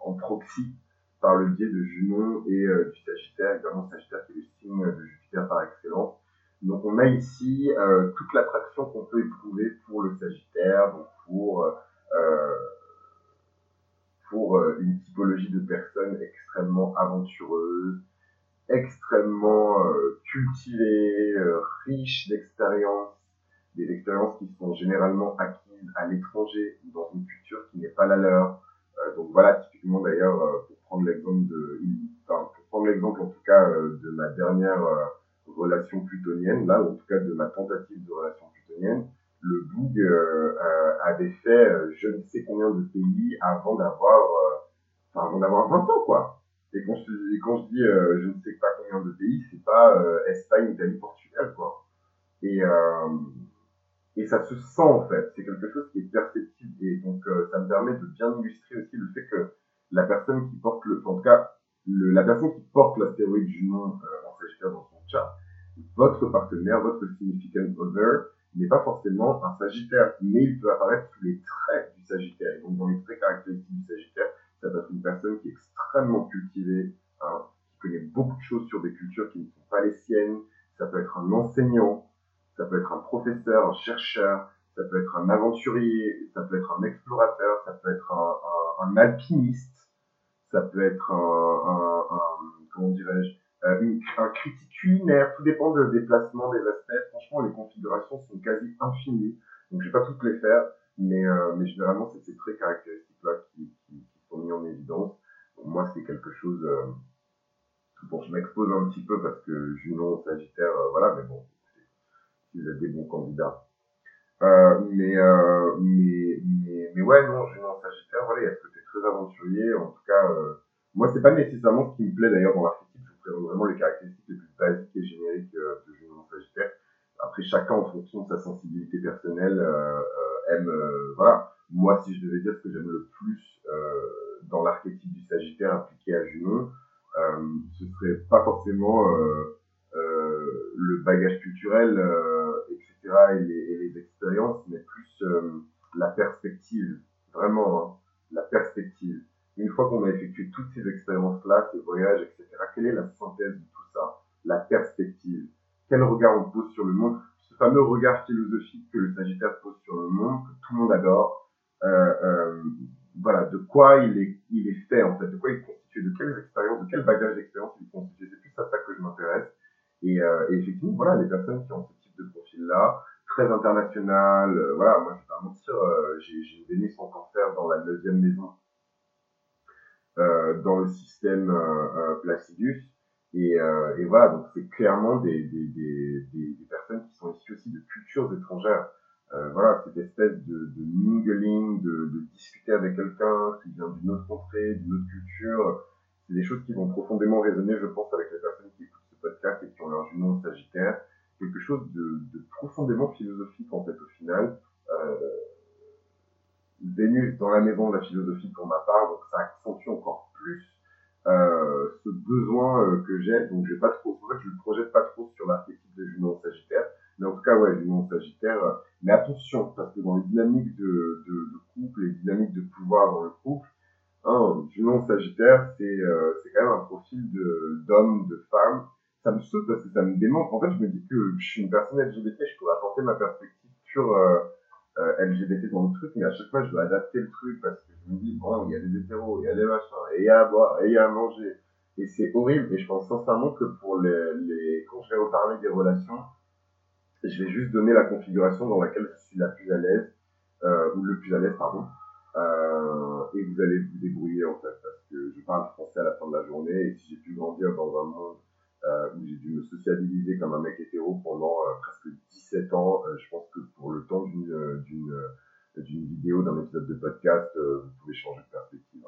en proxy par le biais de Junon et du Sagittaire, évidemment Sagittaire qui est le signe de Jupiter par excellence. Donc on a ici toute l'attraction qu'on peut éprouver pour le Sagittaire, donc pour euh, pour euh, une typologie de personnes extrêmement aventureuses, extrêmement euh, cultivées, euh, riches d'expériences, des expériences qui sont généralement acquises à l'étranger dans une culture qui n'est pas la leur. donc voilà, typiquement d'ailleurs, pour prendre l'exemple de, pour prendre l'exemple en tout cas de ma dernière relation plutonienne, là, en tout cas de ma tentative de relation plutonienne, le Boug euh, euh, avait fait euh, je ne sais combien de pays avant d'avoir avant d'avoir 20 ans quoi. Et quand je, quand je dis je ne sais pas combien de pays, c'est pas Espagne, Italie, Portugal quoi. Et et ça se sent en fait. C'est quelque chose qui est perceptible et donc ça me permet de bien illustrer aussi le fait que la personne qui porte le, en tout cas le, la personne qui porte l'astéroïde Junon euh, en Sagittaire dans son chat, votre partenaire, votre significant other, n'est pas forcément un Sagittaire, mais il peut apparaître sous les traits du Sagittaire. Et donc dans les traits caractéristiques du Sagittaire, ça peut être une personne qui est extrêmement cultivée, hein, qui connaît beaucoup de choses sur des cultures qui ne sont pas les siennes. Ça peut être un enseignant, ça peut être un professeur, un chercheur, ça peut être un aventurier, ça peut être un explorateur, ça peut être un, alpiniste, ça peut être un comment dirais-je, euh, un critique culinaire, tout dépend du déplacement des aspects. Franchement, les configurations sont quasi infinies, donc je vais pas toutes les faire, mais, euh, mais généralement, c'est ces traits caractéristiques-là qui, qui, sont mis en évidence. moi, c'est quelque chose... Euh, bon, je m'expose un petit peu parce que Junon, Sagittaire, euh, voilà, mais bon, si vous êtes des bons candidats. Euh, mais, euh, mais, mais, mais ouais, non, Junon, Sagittaire, voilà, est-ce que tu es très aventurier En tout cas, moi, c'est pas nécessairement ce qui me plaît d'ailleurs dans vraiment les caractéristiques les plus basiques et génériques euh, de Junon Sagittaire. Après, chacun, en fonction de sa sensibilité personnelle, euh, euh, aime, voilà. Moi, si je devais dire ce que j'aime le plus dans l'archétype du Sagittaire appliqué à Junon, ce serait pas forcément le bagage culturel, etc., et les, et les, expériences, mais plus la perspective, vraiment, hein, la perspective une fois qu'on a effectué toutes ces expériences-là, ces voyages, etc., quelle est la synthèse de tout ça La perspective? Quel regard on pose sur le monde? Ce fameux regard philosophique que le Sagittaire pose sur le monde, que tout le monde adore. Euh, euh, voilà, de quoi il est, il est fait en fait, de quoi il est constitué, de quelles expériences, de quel bagage d'expérience il est constitué. C'est plus à ça que je m'intéresse. Et, euh, et, effectivement, voilà, les personnes qui ont ce type de profil-là, très international, euh, voilà, moi je vais pas mentir, j'ai une Vénus en cancer dans la neuvième maison dans le système euh, euh, Placidus. Et, et, voilà, donc c'est clairement des, des, des, des, personnes qui sont issues aussi de cultures étrangères. Euh, voilà, cette espèce de, de mingling, de, de, discuter avec quelqu'un qui vient d'une autre contrée, d'une autre culture, c'est des choses qui vont profondément résonner, je pense, avec les personnes qui écoutent ce podcast et qui ont leur jumeau sagittaire. quelque chose de, de, profondément philosophique en fait au final. Euh, Vénus dans la maison de la philosophie pour ma part, donc ça accentue encore plus euh, ce besoin euh, que j'ai. Donc je vais pas trop, ça que je le projette pas trop sur l'archétype de Junon Sagittaire, mais en tout cas ouais Junon Sagittaire. Euh, mais attention parce que dans les dynamiques de, de, de couple, les dynamiques de pouvoir dans le couple, hein, Junon Sagittaire c'est euh, c'est quand même un profil de d'homme, de femme. Ça me saute parce que ça me démontre. En fait, je me dis que je suis une personne LGBT, je pourrais apporter ma perspective sur euh, LGBT dans le truc, mais à chaque fois, je dois adapter le truc parce que je me dis, bon, il y a des hétéros, il y a des machins, et il y a à boire, et il y a à manger. Et c'est horrible, et je pense sincèrement que pour les, les, quand je vais reparler des relations, je vais juste donner la configuration dans laquelle je suis la plus à l'aise, euh, ou le plus à l'aise, pardon, euh, et vous allez vous débrouiller en fait, parce que je parle français à la fin de la journée, et si j'ai pu grandir dans un monde euh, où j'ai dû me sociabiliser comme un mec hétéro pendant euh, presque 17 ans. Euh, je pense que pour le temps d'une euh, d'une vidéo, d'un épisode de podcast, vous pouvez changer de perspective.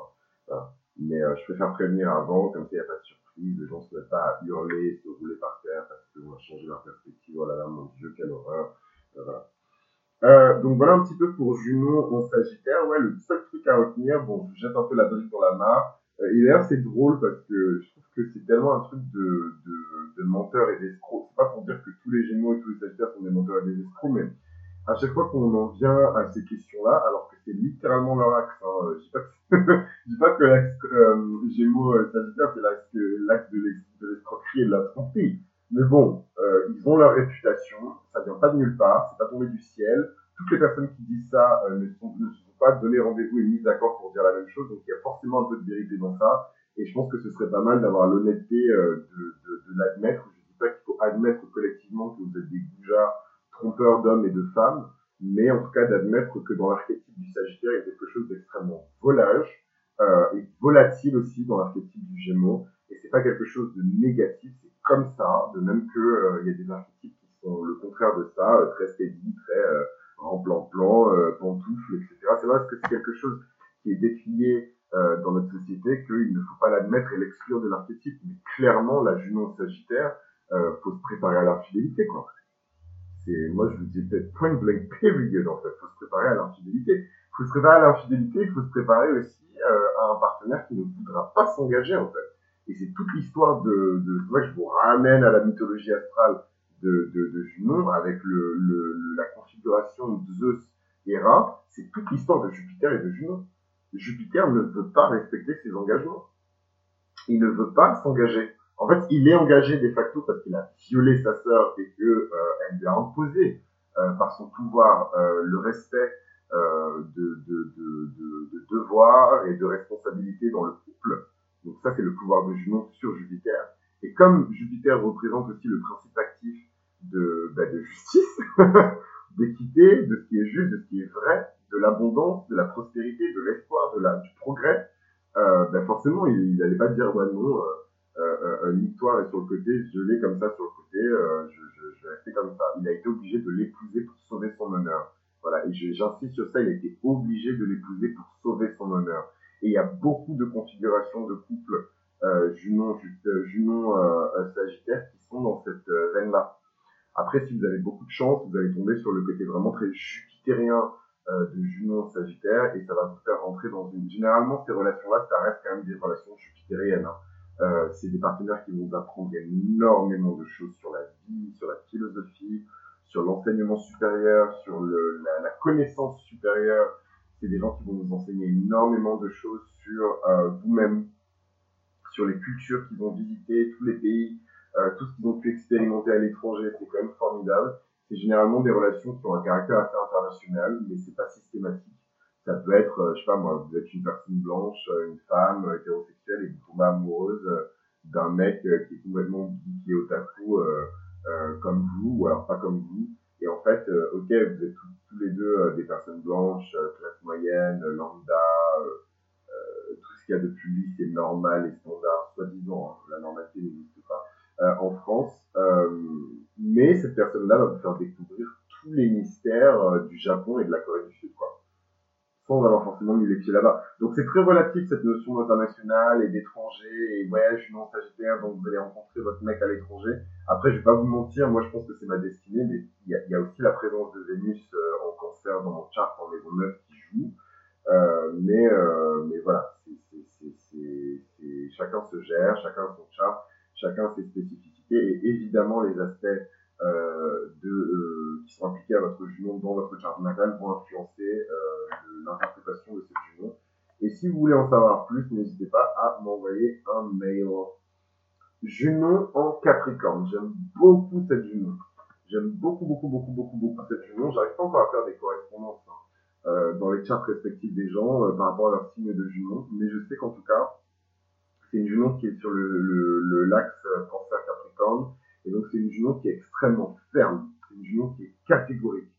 Hein. Mais je préfère prévenir avant, comme ça il n'y a pas de surprise, les gens ne se mettent pas à hurler, se rouler par terre parce qu'on a changé leur perspective. Oh là là, mon Dieu, quelle horreur. Donc voilà un petit peu pour Junon en Sagittaire. Ouais, le seul truc à retenir, bon, je jette un peu la brique dans la mare. Euh, et d'ailleurs, c'est drôle parce que je trouve que c'est tellement un truc de, de, de menteur et d'escroc. C'est pas pour dire que tous les Gémeaux et tous les Sagittaires sont des menteurs et des escrocs, mais à chaque fois qu'on en vient à ces questions-là, alors que c'est littéralement leur axe, hein, je dis pas que, je dis pas que l'axe euh, Gémeaux euh, Sagittaire c'est l'axe l'axe de l'escroquerie et de la tromperie. Mais bon, euh, ils ont leur réputation, ça vient pas de nulle part, c'est pas tombé du ciel. Toutes les personnes qui disent ça euh, ne, sont, ne pas donné rendez-vous et mis d'accord pour dire la même chose, donc il y a forcément un peu de vérité dans ça. Et je pense que ce serait pas mal d'avoir l'honnêteté euh, de, l'admettre. Je dis pas qu'il faut admettre collectivement que vous êtes des goujats trompeurs d'hommes et de femmes, mais en tout cas d'admettre que dans l'archétype du Sagittaire, il y a quelque chose d'extrêmement volage euh, et volatile aussi dans l'archétype du Gémeaux. Et c'est pas quelque chose de négatif, c'est comme ça, de même que euh, il y a des archétypes qui sont le contraire de ça, euh, très steady, très euh, en plan-plan, euh, pantoufles, etc. C'est vrai que c'est quelque chose qui est décrié euh, dans notre société qu'il ne faut pas l'admettre et l'exclure de l'archétype. Mais clairement, la Junon Sagittaire, euh, faut se préparer à l'infidélité, quoi. C'est, moi, je vous dis peut-être point blank period, en fait. Faut se préparer à l'infidélité. Faut se préparer à l'infidélité, il faut se préparer aussi euh, à un partenaire qui ne voudra pas s'engager, en fait. Et c'est toute l'histoire de, de, je vous ramène à la mythologie astrale de, de, Junon avec le, la configuration Zeus Hera. C'est toute l'histoire de Jupiter et de Junon. Jupiter ne veut pas respecter ses engagements. Il ne veut pas s'engager. En fait, il est engagé de facto parce qu'il a violé sa sœur et que euh, elle lui a imposé euh, par son pouvoir euh, le respect de, de, de, de, devoirs et de responsabilités dans le couple. Donc ça, c'est le pouvoir de Junon sur Jupiter. Et comme Jupiter représente aussi le principe actif de, bah, de justice, d'équité, de ce qui est juste, de ce qui est vrai, de l'abondance, de la prospérité, de l'espoir, de la, du progrès, euh, ben forcément, il n'allait pas dire, ouais, non, euh, euh, l'histoire est sur le côté, je l'ai comme ça sur le côté, euh, je, je, je comme ça. Il a été obligé de l'épouser pour sauver son honneur. Voilà, et j'insiste sur ça, il a été obligé de l'épouser pour sauver son honneur. Et il y a beaucoup de configurations de couples euh, Junon, Junon euh, Sagittaire qui sont dans cette euh, veine-là. Après, si vous avez beaucoup de chance, vous allez tomber sur le côté vraiment très jupitérien euh, de Junon Sagittaire et ça va vous faire rentrer dans une... Généralement, ces relations-là, ça reste quand même des relations jupitériennes. Hein. Euh, c'est des partenaires qui vont vous apprendre énormément de choses sur la vie, sur la philosophie, sur l'enseignement supérieur, sur la, connaissance supérieure. C'est des gens qui vont vous enseigner énormément de choses sur euh, vous-même, sur les cultures qu'ils vont visiter, tous les pays, tout ce qu'ils ont pu expérimenter à l'étranger. C'est quand même formidable. C'est généralement des relations qui ont un caractère assez international, mais c'est pas systématique. Ça peut être, euh, je sais pas moi, vous êtes une personne blanche, euh, une femme hétérosexuelle et vous tombez amoureuse d'un mec qui est complètement geek et otaku euh, comme vous, ou alors pas comme vous. Et en fait, euh, ok, vous êtes tous, les deux euh, des personnes blanches, classe moyenne, lambda, tout ce qu'il y a de plus lisse et normal et standard, soi-disant, hein, la normalité n'existe en France. mais cette personne-là va vous faire découvrir tous les mystères du Japon et de la Corée du Sud, quoi. sans avoir forcément mis les pieds là-bas. Donc c'est très relatif cette notion d'international et d'étranger, et ouais, je suis non sagittaire, donc vous allez rencontrer votre mec à l'étranger. Après, je vais pas vous mentir, moi je pense que c'est ma destinée, mais il y a, aussi la présence de Vénus euh, en cancer dans mon chart en maison 9 qui joue. Euh, mais, euh, mais voilà, c'est chacun se gère, chacun son chart, chacun ses spécificités, et évidemment les aspects euh, de, euh, qui sont impliqués à votre jumeau dans votre charte natale vont influencer euh, l'interprétation de cette jumeau. Et si vous voulez en savoir plus, n'hésitez pas à m'envoyer un mail. Junon en Capricorne. J'aime beaucoup cette junon. J'aime beaucoup, beaucoup, beaucoup, beaucoup, beaucoup cette junon. J'arrive pas encore à faire des correspondances hein, dans les charts respectifs des gens par rapport à leur signe de junon. Mais je sais qu'en tout cas, c'est une junon qui est sur le, l'axe cancer Capricorne. Et donc, c'est une junon qui est extrêmement ferme. C'est une junon qui est catégorique.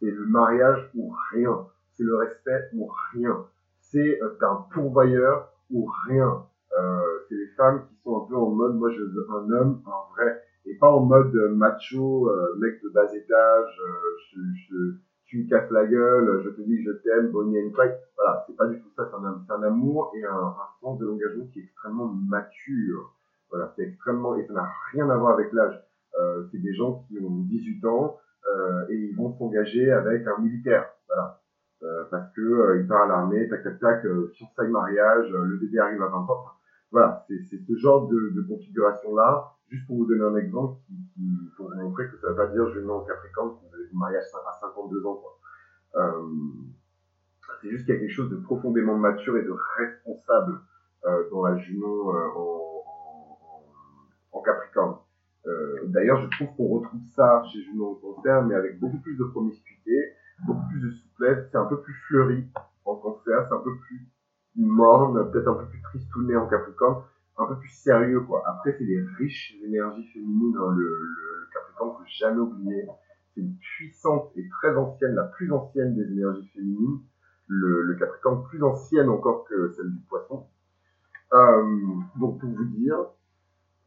C'est le mariage ou rien. C'est le respect ou rien. C'est euh, un pourvoyeur ou rien. Euh, c'est les femmes qui sont un peu en mode, moi je veux un homme, un vrai, et pas en mode euh, macho, euh, mec de bas étage, euh, je, tu me casses la gueule, je te dis que je t'aime, Bonnie and Clyde. Voilà, c'est pas du tout ça, c'est un, amour et un, un sens de l'engagement qui est extrêmement mature. Voilà, c'est extrêmement, et ça n'a rien à voir avec l'âge. Euh, c'est des gens qui ont 18 ans euh, et ils vont s'engager avec un militaire. Voilà. Euh, parce que euh, il part à l'armée, tac tac tac, euh, fiançailles, mariage, le bébé arrive à 20 ans. Voilà, c'est ce genre de, de configuration-là, juste pour vous donner un exemple, pour vous montrer que ça ne veut pas dire je vais en Capricorne, vous avez un mariage à 52 ans. Euh, c'est juste qu'il y a quelque chose de profondément mature et de responsable euh, dans la Junon euh, en, Capricorne. D'ailleurs, je trouve qu'on retrouve ça chez Junon en Cancer, mais avec beaucoup plus de promiscuité, beaucoup plus de souplesse, c'est un peu plus fleuri en Cancer, c'est un peu plus morne, peut-être un peu plus tristouné en Capricorne, un peu plus sérieux quoi. Après c'est des riches énergies féminines dans le, le, le Capricorne faut jamais oublier. C'est une puissante et très ancienne, la plus ancienne des énergies féminines. Le, le Capricorne plus ancienne encore que celle du Poisson. Euh, donc pour vous dire.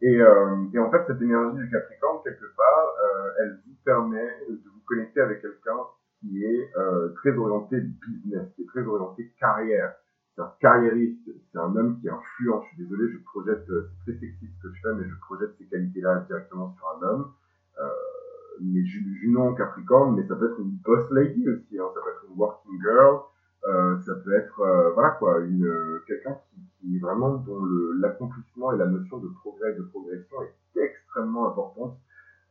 Et, euh, et, en fait cette énergie du Capricorne quelque part, euh, elle vous permet de vous connecter avec quelqu'un qui est très orienté business, qui est très orienté carrière c'est un carriériste, c'est un homme qui est influent. Je suis désolé, je projette, c'est très sexiste ce que je fais, mais je projette ces qualités-là directement sur un homme. Euh, mais Junon Capricorne, mais ça peut être une boss lady aussi, hein, ça peut être une working girl, euh, ça peut être, euh, voilà quoi, une quelqu'un qui, est vraiment dont l'accomplissement et la notion de progrès et de progression est extrêmement importante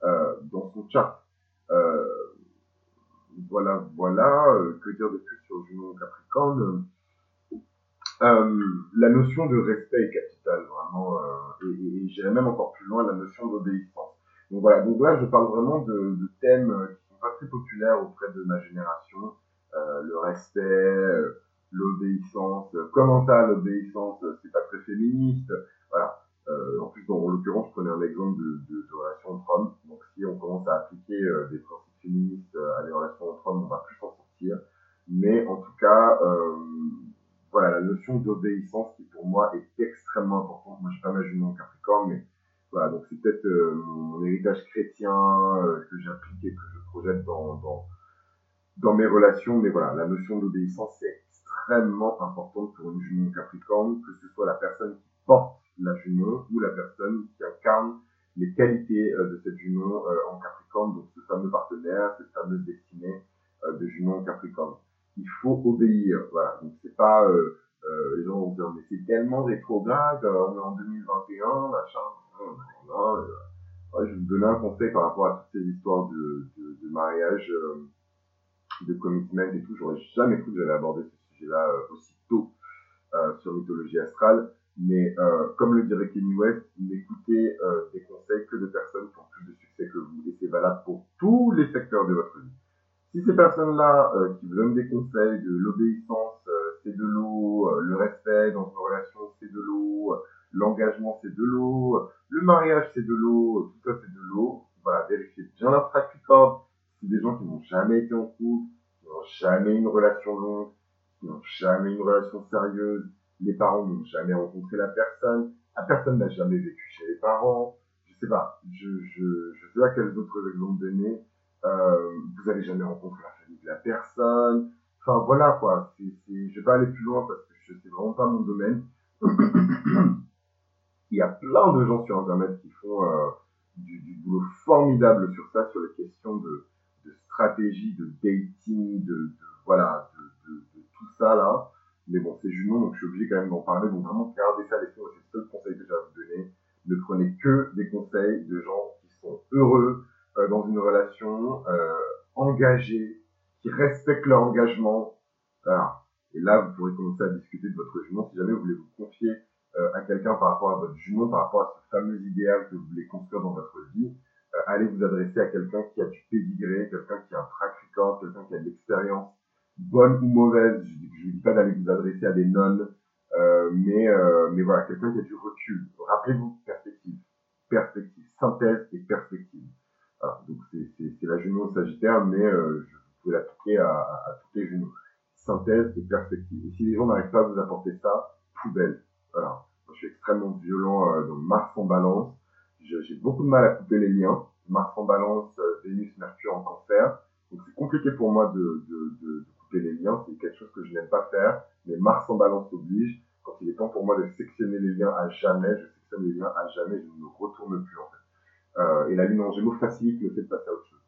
euh, dans son chart. Euh, voilà, voilà, que dire de plus sur Junon Capricorne? Euh, la notion de respect est capitale, vraiment, euh, et, et même encore plus loin, la notion d'obéissance. Donc voilà, donc là je parle vraiment de, thèmes qui sont pas très populaires auprès de ma génération, euh, le respect, l'obéissance, comment ça l'obéissance, c'est pas très féministe, voilà. en plus, en l'occurrence, je prenais un exemple de, de, de relation entre hommes, donc si on commence à appliquer des principes féministes à des relations entre hommes, on va plus s'en sortir. Mais en tout cas, voilà, la notion d'obéissance qui pour moi est extrêmement importante. Moi, suis pas mal jument Capricorne, mais voilà, donc c'est peut-être euh, mon héritage chrétien euh, que j'applique et que je projette dans, dans, dans mes relations. Mais voilà, la notion d'obéissance c'est extrêmement importante pour une jument Capricorne, que ce soit la personne qui porte la jument ou la personne qui incarne les qualités euh, de cette jument en Capricorne, donc ce fameux partenaire, cette fameuse destinée de jument Capricorne il faut obéir. Voilà. Donc c'est pas euh, euh, les gens vont dire mais c'est tellement rétrograde, euh, on est en 2021, machin. Non, je vais vous donner un conseil par rapport à toutes ces histoires de, de, mariage, de commitment et tout. J'aurais jamais cru que aborder ce sujet-là aussi tôt sur mythologie astrale. Mais comme le dirait Kenny West, n'écoutez des conseils que de personnes qui ont plus de succès que vous. Et c'est valable pour tous les secteurs de votre vie. Si ces personnes-là euh, qui vous donnent des conseils de l'obéissance, euh, c'est de l'eau, euh, le respect dans une relation, c'est de l'eau, l'engagement, c'est de l'eau, le mariage, c'est de l'eau, tout ça, c'est de l'eau, voilà, vérifiez bien leur track record. C'est des gens qui n'ont jamais été en couple, qui n'ont jamais une relation longue, qui n'ont jamais une relation sérieuse. Les parents n'ont jamais rencontré la personne, la personne n'a jamais vécu chez les parents. Je sais pas, je, je, je sais pas quels autres exemples donner euh, vous n'avez jamais rencontré la famille de la personne, Enfin, voilà, quoi. C'est, je vais pas aller plus loin parce que je c'est vraiment pas mon domaine. Il y a plein de gens sur Internet qui font euh, du, du, boulot formidable sur ça, sur les questions de, de stratégie, de dating, de, de voilà, de, de, tout ça là. Mais bon, c'est Junon, donc je suis obligé quand même d'en parler. Donc vraiment, gardez ça à l'esprit. C'est le seul conseil que j'ai à vous donner. Ne prenez que des conseils de gens qui sont heureux euh, dans une relation, euh, engagés, qui respectent leur engagement. Voilà. Et là, vous pourrez commencer à discuter de votre jument si jamais vous voulez vous confier euh, à quelqu'un par rapport à votre jument, par rapport à ce fameux idéal que vous voulez construire dans votre vie. Euh, allez vous adresser à quelqu'un qui a du pédigré, quelqu'un qui a un track record, quelqu'un qui a de l'expérience, bonne ou mauvaise. Je ne dis pas d'aller vous adresser à des nonnes, euh, mais, euh, mais voilà, quelqu'un qui a du recul. Rappelez-vous, perspective, perspective, synthèse et perspective. Voilà, donc c'est la jument sagittaire, mais euh, je, pouvez l'appliquer à, à, à toutes les jumeaux synthèse et perspective. Et si les gens n'arrivent pas à vous apporter ça, poubelle. Voilà. Moi, je suis extrêmement violent euh, dans Mars en balance. J'ai beaucoup de mal à couper les liens. Mars en balance, euh, Vénus, Mercure en cancer. Donc c'est compliqué pour moi de, de, de, de couper les liens. C'est quelque chose que je n'aime pas faire. Mais Mars en balance oblige. Quand il est temps pour moi de sectionner les liens à jamais, je sectionne les liens à jamais. Je ne me retourne plus en fait. Euh, et la lune en gémeaux facilite le fait de passer à autre chose.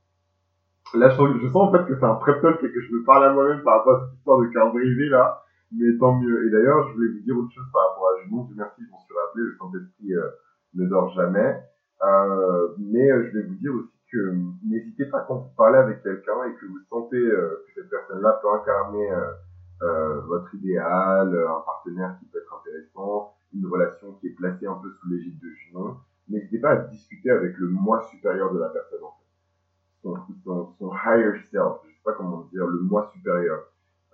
Là, je, je, sens en fait que c'est un prep talk et que je me parle à moi-même par rapport à cette histoire de cœur brisé là. Mais tant mieux. Et d'ailleurs, je voulais vous dire autre chose par rapport à Junon. Dieu merci, je m'en suis rappelé. Le Saint-Esprit euh, ne dort jamais. Euh, mais euh, je voulais vous dire aussi que n'hésitez pas quand vous parlez avec quelqu'un et que vous sentez que cette personne-là peut incarner votre idéal, un partenaire qui peut être intéressant, une relation qui est placée un peu sous l'égide de Junon. N'hésitez pas à discuter avec le moi supérieur de la personne en fait son, son, son, higher self, je sais pas comment dire, le moi supérieur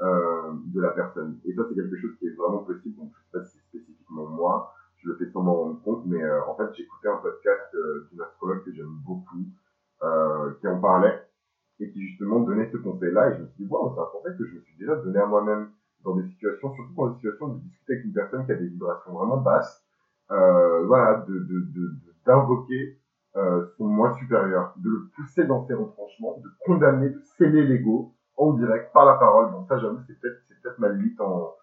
euh, de la personne. Et ça, c'est quelque chose qui est vraiment possible. Donc, je sais pas si c'est spécifiquement moi, je le fais sans m'en rendre compte, mais euh, en fait, j'écoutais un podcast euh, d'une astrologue que j'aime beaucoup, euh, qui en parlait et qui justement donnait ce conseil-là. Et je me suis dit, c'est un conseil que je me suis déjà donné à moi-même dans des situations, surtout dans des situations de discuter avec une personne qui a des vibrations vraiment basses. Voilà, de, de, d'invoquer euh, son moi supérieur, de le pousser dans ses retranchements, de condamner, de sceller l'ego en direct par la parole. Donc ça, j'avoue, c'est peut-être ma limite en,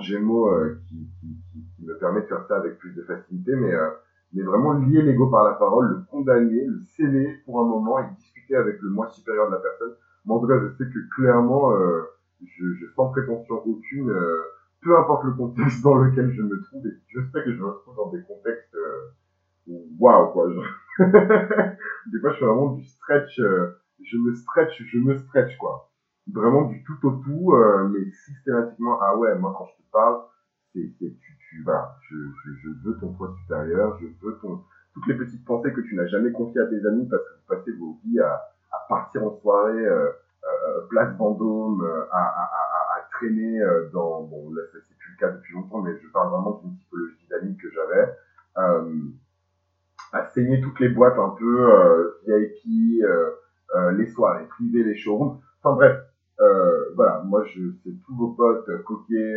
gémeaux euh, qui, me permet de faire ça avec plus de facilité, mais euh, mais vraiment lier l'ego par la parole, le condamner, le sceller pour un moment et discuter avec le moi supérieur de la personne. Moi, en tout cas, je sais que clairement, sans prétention aucune, peu importe le contexte dans lequel je me trouve, et je sais que je me retrouve dans des contextes waouh quoi. des fois, je fais vraiment du stretch, euh, je me stretch, je me stretch quoi. Vraiment du tout au tout, euh, mais systématiquement, ah ouais, moi quand je te parle, c'est, tu, tu vas, je, je, je veux ton poids supérieur, je veux ton, toutes les petites pensées que tu n'as jamais confiées à tes amis parce que vous passez vos vies à, à partir en soirée, euh, euh, place Vendôme, à, à, à, à traîner dans, bon là c'est plus le cas depuis longtemps, mais je parle vraiment d'une typologie d'amis que j'avais. Euh, à saigner toutes les boîtes un peu euh, VIP, euh, euh, les soirées privées, les showrooms. Enfin bref, euh, voilà, moi je c'est tous vos potes coquets,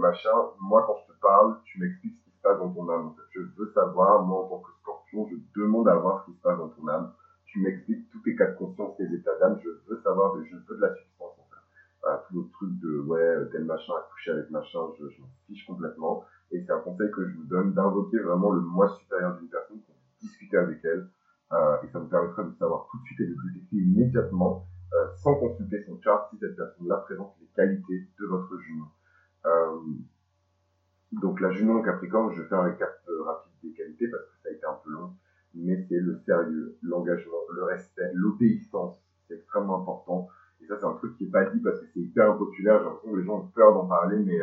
machin. Moi quand je te parle, tu m'expliques ce qui se passe dans ton âme. Je veux savoir, moi en tant que scorpion, je demande à voir ce qui se passe dans ton âme. Tu m'expliques tous tes cas de conscience, tes états d'âme. Je veux savoir, je veux de la substance en fait. Voilà, tout le truc de ouais, tel machin a couché avec machin, je, je m'en fiche complètement. Et c'est un conseil que je vous donne d'invoquer vraiment le moi supérieur d'une personne discuter avec elle euh, et ça vous permettra de savoir tout de suite et de détecter immédiatement euh, sans consulter son chart si cette personne-là présente les qualités de votre jument. Euh, donc la jument Capricorne, je fais un récap rapide des qualités parce que ça a été un peu long, mais c'est le sérieux, l'engagement, le respect, l'obéissance, c'est extrêmement important. Et ça c'est un truc qui est pas dit parce que c'est hyper impopulaire, j'ai l'impression que les gens ont peur d'en parler, mais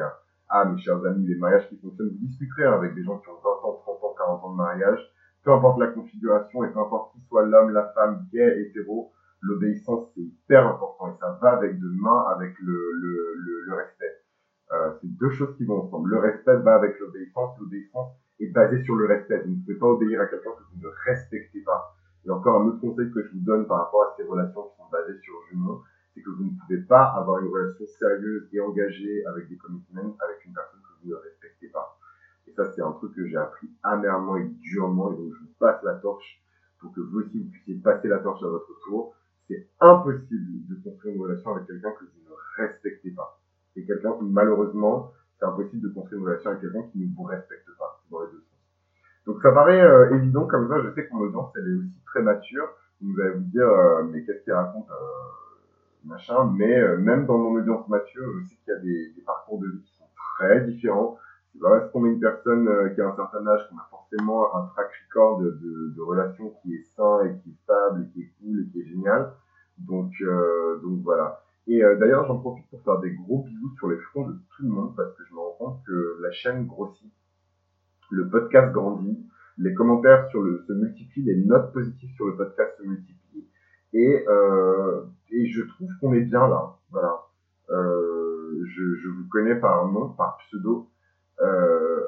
ah mes chers amis, les mariages qui fonctionnent, vous discuterez avec des gens qui ont 20 ans, 30 ans, 40 ans de mariage, peu importe la configuration et peu importe qui soit l'homme, la femme, gay, hétéro, l'obéissance c'est hyper important et ça va avec de main avec le, le, le, respect. Euh, c'est deux choses qui vont ensemble. Le respect va avec l'obéissance, l'obéissance est basée sur le respect. Vous ne pouvez pas obéir à quelqu'un que vous ne respectez pas. Et encore un autre conseil que je vous donne par rapport à ces relations qui sont basées sur jumeaux, c'est que vous ne pouvez pas avoir une relation sérieuse et engagée avec des commitments avec une personne que vous ne respectez pas. Ça, c'est un truc que j'ai appris amèrement et durement, et donc je vous passe la torche pour que vous aussi vous puissiez passer la torche à votre tour. C'est impossible de construire une relation avec quelqu'un que vous ne respectez pas. Et quelqu'un, malheureusement, c'est impossible de construire une relation avec quelqu'un qui ne vous respecte pas, dans les deux sens. Donc ça paraît euh, évident comme ça, je sais que mon audience, elle est aussi très mature. Vous allez vous dire, euh, mais qu'est-ce qu'il raconte euh, machin, mais même dans mon audience mature, je sais qu'il y a des, parcours de vie qui sont très différents. Parce qu'on est une personne qui a un certain âge qu'on a forcément un track record de, de, relation qui est sain et qui est stable et qui est cool et qui est génial. Donc, donc voilà. Et d'ailleurs, j'en profite pour faire des gros bisous sur les fronts de tout le monde parce que je me rends compte que la chaîne grossit le podcast grandit, les commentaires sur le, se multiplient, les notes positives sur le podcast se multiplient, et, euh, et je trouve qu'on est bien là. Voilà. Euh, je, je, vous connais par nom, par pseudo. Euh,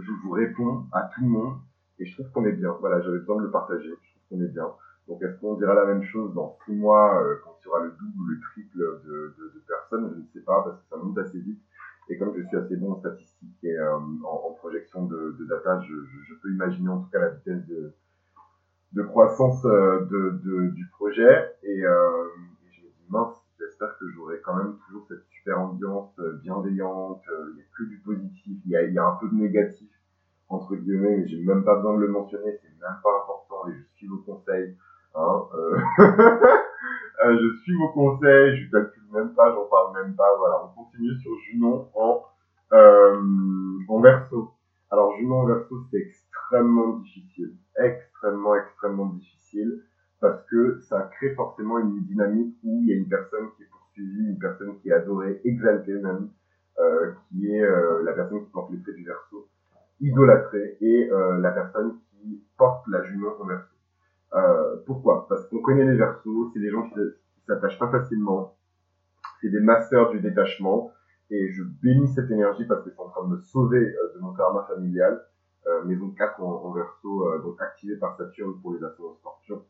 je vous réponds à tout le monde, et je trouve qu'on est bien. Voilà, j'avais besoin de le partager. Je trouve qu'on est bien. Donc, est-ce qu'on dira la même chose dans six mois, euh, quand il y aura le double ou le triple de, personnes? Je ne sais pas, parce que ça monte assez vite. Et comme je suis assez bon en statistiques et euh, en, projection de, data, je, peux imaginer en tout cas la vitesse de, croissance du projet. Et, et, je me dis, mince, j'espère que j'aurai quand même toujours cette super ambiance euh, bienveillante. Il n'y a que du positif, il y a, un peu de négatif, entre guillemets, mais j'ai même pas besoin de le mentionner, c'est même pas important et je suis vos conseils. Hein, euh... Euh, je suis vos conseils, je calcule même pas, j'en parle même pas. Voilà, on continue sur Junon en, euh, en verso. Alors Junon en verso, c'est extrêmement difficile, extrêmement, extrêmement difficile, parce que ça crée forcément une dynamique où il y a une personne qui est poursuivie, une personne qui est adorée, exaltée même, euh, qui est euh, la personne qui porte les traits du verso, idolâtrée, et euh, la personne qui porte la Junon en verso. Pourquoi? Parce qu'on connaît les versos, c'est des gens qui, s'attachent pas facilement, c'est des masters du détachement, et je bénis cette énergie parce que c'est en train de me sauver de mon karma familial. Maison 4 en, en verso, donc activé par Saturne pour les ascendants scorpions.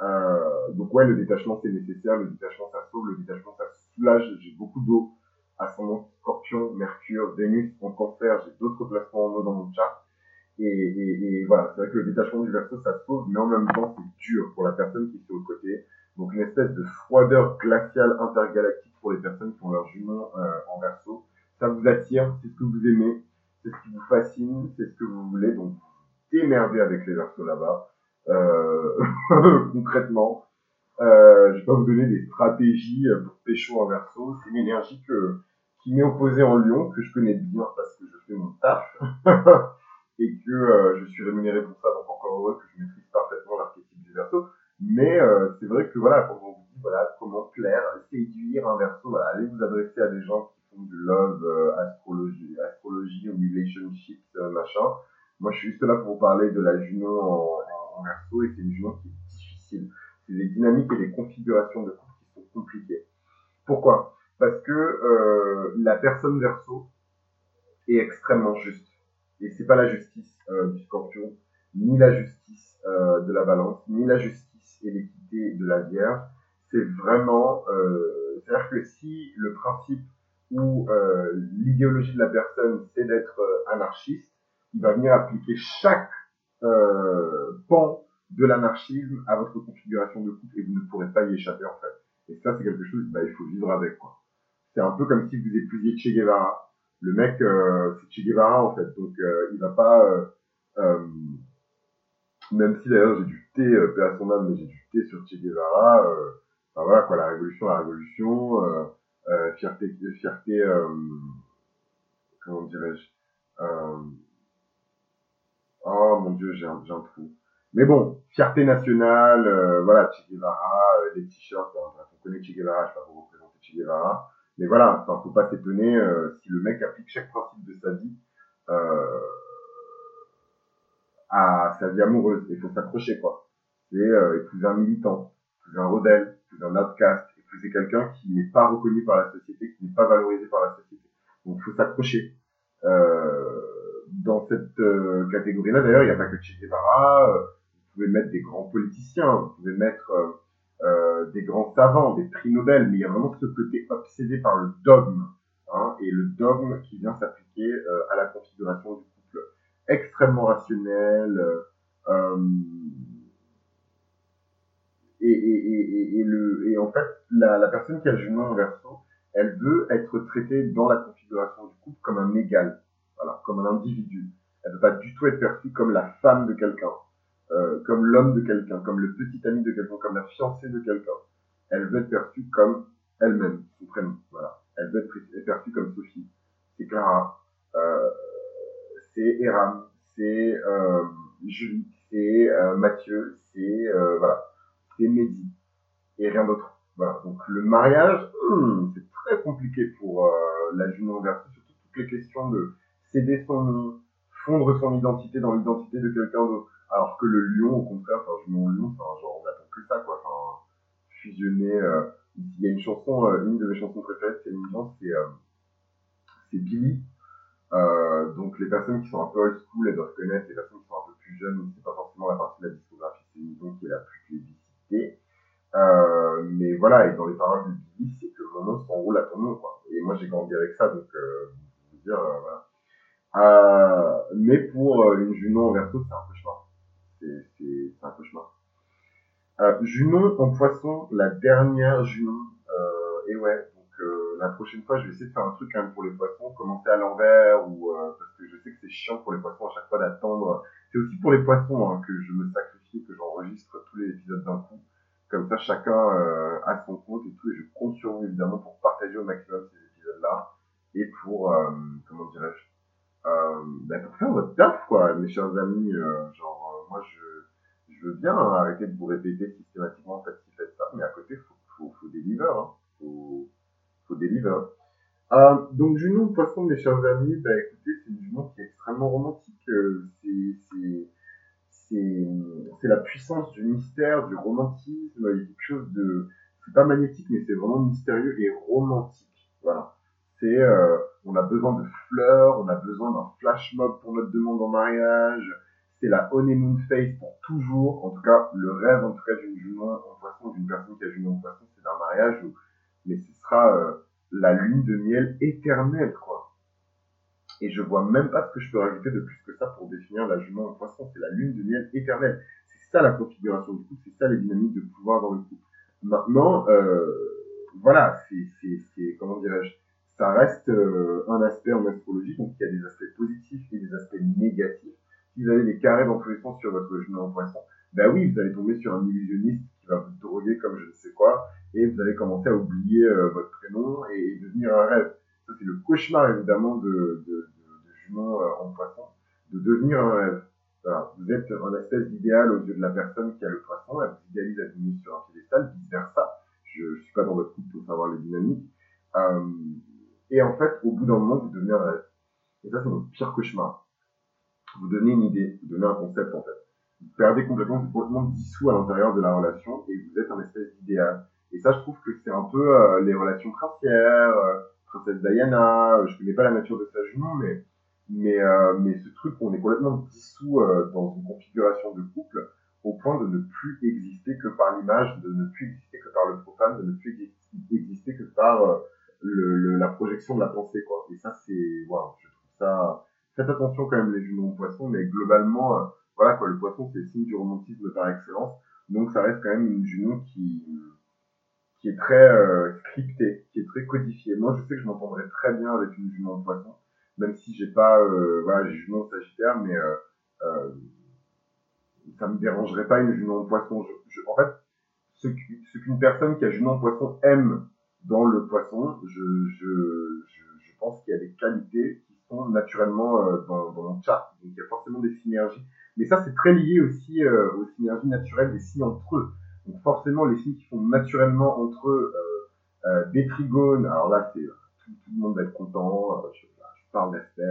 Euh, donc ouais, le détachement c'est nécessaire, le détachement ça sauve, le détachement ça soulage. J'ai beaucoup d'eau, ascendant scorpion, Mercure, Vénus en cancer, j'ai d'autres placements en eau dans mon chart. Et, et, et voilà, c'est vrai que le détachement du verso, ça sauve, mais en même temps, c'est dur pour la personne qui est sur le côté. Donc une espèce de froideur glaciale intergalactique pour les personnes qui ont leur jument euh, en verso. Ça vous attire, c'est ce que vous aimez, c'est ce qui vous fascine, c'est ce que vous voulez. Donc démerdez avec les versos là-bas. Euh, concrètement, euh, je vais pas vous donner des stratégies pour pécho en verso. C'est une énergie que, qui m'est opposée en Lyon, que je connais bien parce que je fais mon taf. et que euh, je suis rémunéré pour ça, donc encore heureux que je maîtrise parfaitement l'archétype du verso. Mais euh, c'est vrai que voilà, quand on vous dit voilà comment plaire, séduire un verso, voilà, allez vous adresser à des gens qui font du love, euh, astrologie, astrologie, relationships, euh, machin. Moi, je suis juste là pour vous parler de la Junon en, en, verso et c'est une Junon qui est difficile. C'est des dynamiques et des configurations de couple qui sont compliquées. Pourquoi? Parce que euh, la personne verso est extrêmement juste et c'est pas la justice euh, du scorpion, ni la justice euh, de la balance, ni la justice et l'équité de la vierge. C'est vraiment, c'est-à-dire que si le principe ou l'idéologie de la personne c'est d'être anarchiste, il va venir appliquer chaque pan de l'anarchisme à votre configuration de couple et vous ne pourrez pas y échapper en fait. Et ça c'est quelque chose, bah, il faut vivre avec quoi. C'est un peu comme si vous épousiez Che Guevara le mec, euh, c'est Che Guevara en fait, donc euh, il va pas, euh, euh même si d'ailleurs j'ai du thé, euh, à son âme, mais j'ai du thé sur Che Guevara, euh, voilà quoi, la révolution, la révolution, euh, euh, fierté, fierté, euh, comment dirais-je, euh, oh mon dieu, j'ai un, un trou. Mais bon, fierté nationale, euh, voilà, Che Guevara, euh, les t-shirts, on connaît Che Guevara, je vais pas vous représenter Che Guevara, mais voilà, enfin, faut pas s'étonner euh, si le mec applique chaque principe de sa vie euh, à sa vie amoureuse. Il faut s'accrocher, quoi. C'est épouser un militant, épouser un rebelle, épouser un outcast, épouser quelqu'un qui n'est pas reconnu par la société, qui n'est pas valorisé par la société. Donc, il faut s'accrocher. Dans cette euh, catégorie-là, d'ailleurs, il n'y a pas que Che Guevara. Euh, vous pouvez mettre des grands politiciens, vous pouvez mettre euh, des grands savants, des prix Nobel, mais il y a vraiment ce côté obsédé par le dogme, hein, et le dogme qui vient s'appliquer à la configuration du couple extrêmement rationnel, et, et, et, le, et en fait, la, la personne qui a le jument en Elle veut être traitée dans la configuration du couple comme un égal, comme un individu. Elle ne veut pas du tout être perçue comme la femme de quelqu'un, euh, comme l'homme de quelqu'un, comme le petit ami de quelqu'un, comme la fiancée de quelqu'un. Elle veut être perçue comme elle-même, son prénom. Voilà. Elle veut être perçue comme Sophie. C'est Clara. Euh, c'est Eram. C'est euh, Julie. C'est Mathieu. C'est voilà. C'est Mehdi. Et rien d'autre. Voilà. Donc le mariage, c'est très compliqué pour la jument inversée, surtout toutes les questions de céder son fondre son identité dans l'identité de quelqu'un d'autre. Alors que le lion, au contraire, enfin, jument lion, enfin, genre, on attend que ça, quoi. Enfin, fusionner, euh, il y a une chanson, euh, une de mes chansons préférées c'est Jean, c'est euh, Billy. Euh, donc les personnes qui sont un peu old school, elles doivent connaître. Les personnes qui sont un peu plus jeunes, c'est pas forcément la partie de la discographie, c'est une qui est la plus plébiscitée. Euh, mais voilà, et dans les paroles de Billy, c'est que mon nom s'enroule à ton nom, quoi. Et moi j'ai grandi avec ça, donc euh, je veux dire, voilà. Euh, mais pour euh, une Junon en verso, c'est un cauchemar. C'est un cauchemar. Euh, Junon en poisson, la dernière Junon. Euh, et ouais, donc euh, la prochaine fois, je vais essayer de faire un truc quand même pour les poissons, commencer à l'envers, ou euh, parce que je sais que c'est chiant pour les poissons à chaque fois d'attendre. C'est aussi pour les poissons hein, que je me sacrifie, que j'enregistre tous les épisodes d'un coup. Comme ça, chacun euh, a son compte et tout, et je compte sur vous évidemment pour partager au maximum ces épisodes-là et pour, euh, comment dirais-je, euh, bah, pour faire votre taf, quoi, mes chers amis. Euh, genre, euh, moi, je, je veux bien arrêter de vous répéter systématiquement faites ci, faites ça, mais à côté, faut, faut, faut deliver, hein. faut, faut deliver. Euh, donc, Junon, de toute mes chers amis, bah écoutez, c'est une Junon qui est extrêmement romantique. Euh, c'est la puissance du mystère, du romantisme. Il y a quelque chose de, c'est pas magnétique, mais c'est vraiment mystérieux et romantique. Voilà. Euh, on a besoin de fleurs, on a besoin d'un flash mob pour notre demande en mariage. C'est la honeymoon phase pour toujours. En tout cas, le rêve, en tout cas, d'une jument en poisson, d'une personne qui a jument en poisson, c'est d'un mariage où, mais ce sera euh, la lune de miel éternelle, quoi. Et je vois même pas ce que je peux rajouter de plus que ça pour définir la jument en poisson. C'est la lune de miel éternelle. C'est ça la configuration du couple, c'est ça les dynamiques de pouvoir dans le couple. Maintenant, euh, voilà, c'est, comment dirais-je, ça reste euh, un aspect en astrologie, donc il y a des aspects positifs et des aspects négatifs. Si vous avez des carrés dans tous les sens sur votre genou en poisson, ben oui, vous allez tomber sur un illusionniste qui va vous droguer comme je ne sais quoi, et vous allez commencer à oublier euh, votre prénom et, devenir un rêve. Ça, c'est le cauchemar, évidemment, de, de, jument euh, en poisson, de devenir un rêve. Vous êtes un espèce d'idéal aux yeux de la personne qui a le poisson, elle vous idéalise à diminuer sur un piédestal, vice versa. Je, ne suis pas dans votre couple pour savoir les dynamiques. Et en fait, au bout d'un moment, vous devenez un rêve. Et ça, c'est notre pire cauchemar. Vous donnez une idée, vous donnez un concept, en fait. Vous perdez complètement, vous êtes complètement dissous à l'intérieur de la relation et vous êtes un espèce d'idéal. Et ça, je trouve que c'est un peu euh, les relations princières, euh, princesse Diana, euh, je connais pas la nature de sa jument, mais mais euh, mais ce truc où on est complètement dissous dans une configuration de couple au point de ne plus exister que par l'image, de ne plus exister que par le profane, de ne plus exister que par la projection de la pensée, quoi. Et ça, c'est, wow, je trouve ça, faites attention quand même les jumeaux poissons, mais globalement, euh, voilà, quoi, le poisson, c'est le signe du romantisme par excellence. Donc, ça reste quand même une jument qui, qui est très euh, scriptée, qui est très codifiée. Moi, je sais que je m'entendrais très bien avec une jument poisson, même si j'ai pas, euh, voilà, j'ai jument sagittaire, mais euh, euh, ça me dérangerait pas une jument poisson. En fait, ce qu'une personne qui a jument poisson aime dans le poisson, je, pense qu'il y a des qualités qui sont naturellement euh, dans, mon chart. Donc il y a forcément des synergies. Mais ça, c'est très lié aussi euh, aux synergies naturelles des signes entre eux. Donc forcément, les signes qui font naturellement entre eux euh, des trigones, alors là, c'est tout, le monde va être content, je, je parle d'aspect,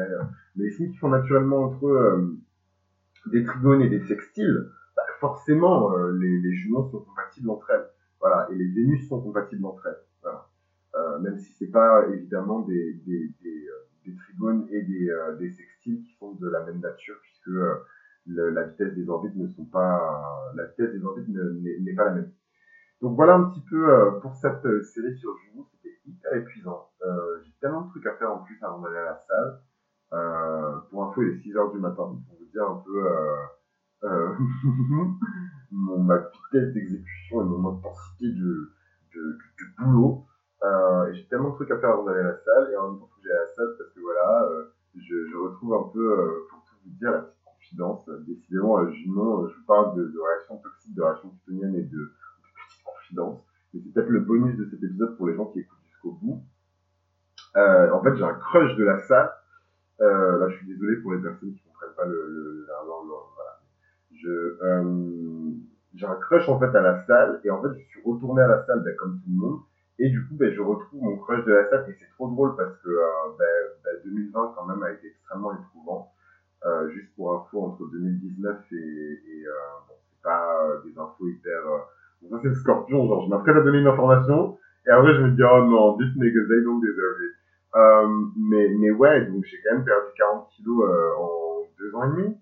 mais les signes qui font naturellement entre eux des trigones et des sextiles, bah, forcément, les, les jumeaux sont compatibles entre elles. Voilà, et les Vénus sont compatibles entre elles. Euh, même si c'est pas évidemment des, des, euh, trigones et des, euh, des, sextiles qui sont de la même nature, puisque euh, la vitesse des orbites ne sont pas, la vitesse des orbites n'est pas la même. Donc voilà un petit peu euh, pour cette série sur Juno, c'était hyper épuisant. J'ai tellement de trucs à faire en plus avant d'aller à la salle. pour info, il est 6 heures du matin, pour vous dire un peu euh, mon, ma vitesse d'exécution et mon intensité de, de, de boulot. Euh, j'ai tellement de trucs à faire avant d'aller à la salle, et en même temps, faut que j'aille à la salle parce que voilà, euh, je, retrouve un peu, euh, pour tout vous dire, la petite confidence. Décidément, euh, Junon, je vous parle de, de réactions toxiques, de réactions plutoniennes et de, de petites confidences. Mais c'est peut-être le bonus de cet épisode pour les gens qui écoutent jusqu'au bout. En fait, j'ai un crush de la salle. Là, je suis désolé pour les personnes qui comprennent pas le, le, la. Je, j'ai un crush en fait à la salle et en fait, je suis retourné à la salle, ben, comme tout le monde. Et du coup, ben, je retrouve mon crush de la salle et c'est trop drôle parce que euh, ben, ben, 2020 quand même a été extrêmement éprouvant. Euh, juste pour info, entre 2019 et, et euh, bon, c'est pas euh, des infos hyper. Ça c'est le scorpion, genre je m'apprête à donner une information et après je me dis oh non, this niggas they don't deserve it. Euh, mais, mais ouais, donc j'ai quand même perdu 40 kilos en deux ans et demi.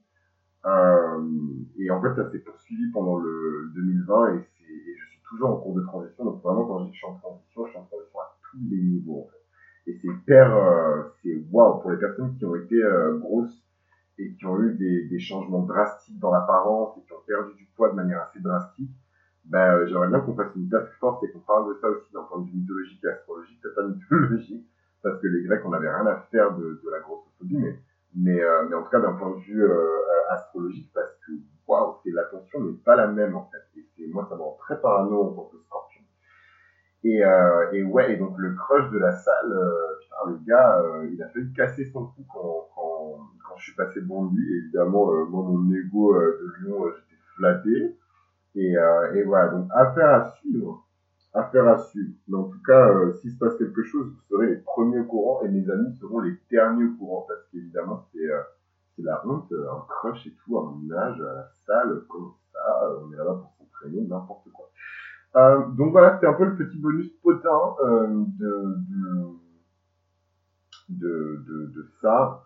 Et en fait, ça s'est poursuivi pendant le 2020 et, et, je toujours en cours de transition. Donc vraiment, quand je dis que je suis en transition, je suis en transition à tous les niveaux en fait. Et c'est hyper, euh, c'est waouh pour les personnes qui ont été euh, grosses et qui ont eu des, changements drastiques dans l'apparence et qui ont perdu du poids de manière assez drastique. Ben, j'aimerais bien qu'on fasse une task force et qu'on parle de ça aussi d'un point de vue mythologique et astrologique, peut-être pas mythologique, parce que les Grecs, on n'avait rien à faire de, de la grossophobie, mais, mais, euh, mais en tout cas d'un point de vue euh, astrologique, parce que waouh, c'est l'attention n'est pas la même en fait. Et c'est moi, ça me rend très parano en tant que scorpion. Et, euh, et ouais, et donc le crush de la salle, euh, putain, le gars, euh, il a failli casser son cou quand, quand, quand je suis passé devant lui. évidemment, euh, moi, mon ego euh, de lion, euh, j'étais flatté. Et, euh, et voilà, donc affaire à suivre affaire à suivre. Mais en tout cas, euh, s'il se passe quelque chose, vous serez les premiers au courant et mes amis seront les derniers au courant parce qu'évidemment, c'est euh, la honte, euh, un crush et tout, à mon âge, à la salle, comme ça, euh, on est là-bas pour s'entraîner, n'importe quoi. Euh, donc voilà, c'était un peu le petit bonus potin de, de, de, de, ça.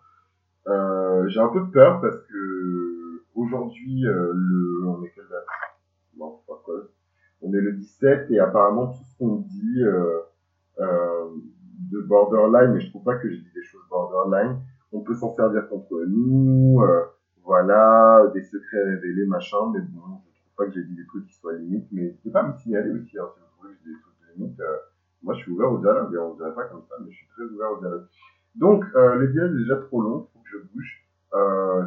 J'ai un peu peur parce que aujourd'hui, le, on est quelle date? On est le 17 et apparemment tout ce qu'on dit euh, euh, de borderline, mais je trouve pas que j'ai dit des choses borderline, on peut s'en servir contre nous, euh, voilà, des secrets révélés, machin, mais bon, je trouve pas que j'ai dit des trucs qui soient limites, mais n'hésitez pas me signaler aussi, hein, si vous trouvez que j'ai des trucs de limite, euh, moi je suis ouvert au dialogue, et on dirait pas comme ça, mais je suis très ouvert au dialogue. Donc, le dialogue est déjà trop long, faut que je bouge.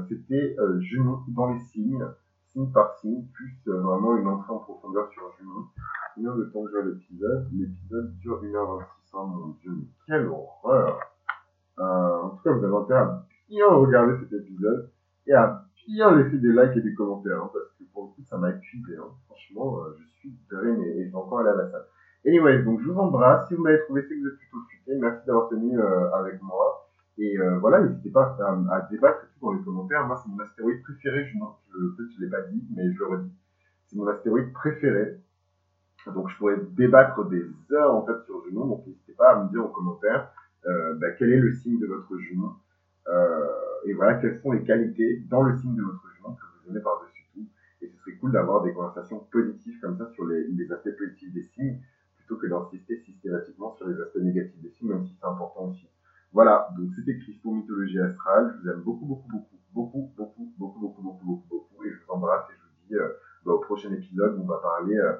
C'était Junon dans les signes, signe par signe, plus euh, vraiment une entrée en profondeur sur Junon. Combien de temps dure l'épisode L'épisode dure 1h26, hein, mon dieu, mais quelle horreur euh, En tout cas, vous avez intérêt à bien regarder cet épisode et à bien laisser des likes et des commentaires, hein, parce que pour le coup, ça m'a épuisé. Hein. Franchement, euh, je suis drainé et je vais encore aller à la salle. Anyway, donc je vous embrasse. Si vous m'avez trouvé, c'est que vous êtes plutôt futé. Merci d'avoir tenu avec moi. Et euh, voilà, n'hésitez pas à, à, débattre dans les commentaires. Moi, c'est mon astéroïde préféré. Je, je l'ai pas dit, mais je le redis. C'est mon astéroïde préféré. Donc, je pourrais débattre des heures en fait sur Junon. Donc, n'hésitez pas à me dire en commentaire euh, bah, quel est le signe de votre Junon. Euh, et voilà, quelles sont les qualités dans le signe de votre Junon que vous aimez par-dessus tout. Et ce serait cool d'avoir des conversations positives comme ça sur les, les aspects positifs des signes plutôt que d'insister systématiquement sur les aspects négatifs des signes, même si c'est important aussi. Voilà, donc c'était Crispo Mythologie Astrale. Je vous aime beaucoup, beaucoup, beaucoup, beaucoup, beaucoup, beaucoup, beaucoup, beaucoup, beaucoup, beaucoup. Et je vous embrasse et je vous dis euh, bah, au prochain épisode, on va parler euh,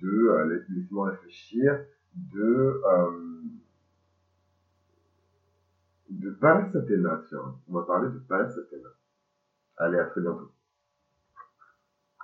de, euh, laissez-moi réfléchir, de, euh, de Pallas Athéna, tiens. On va parler de Pallas Athéna. Allez, à très bientôt.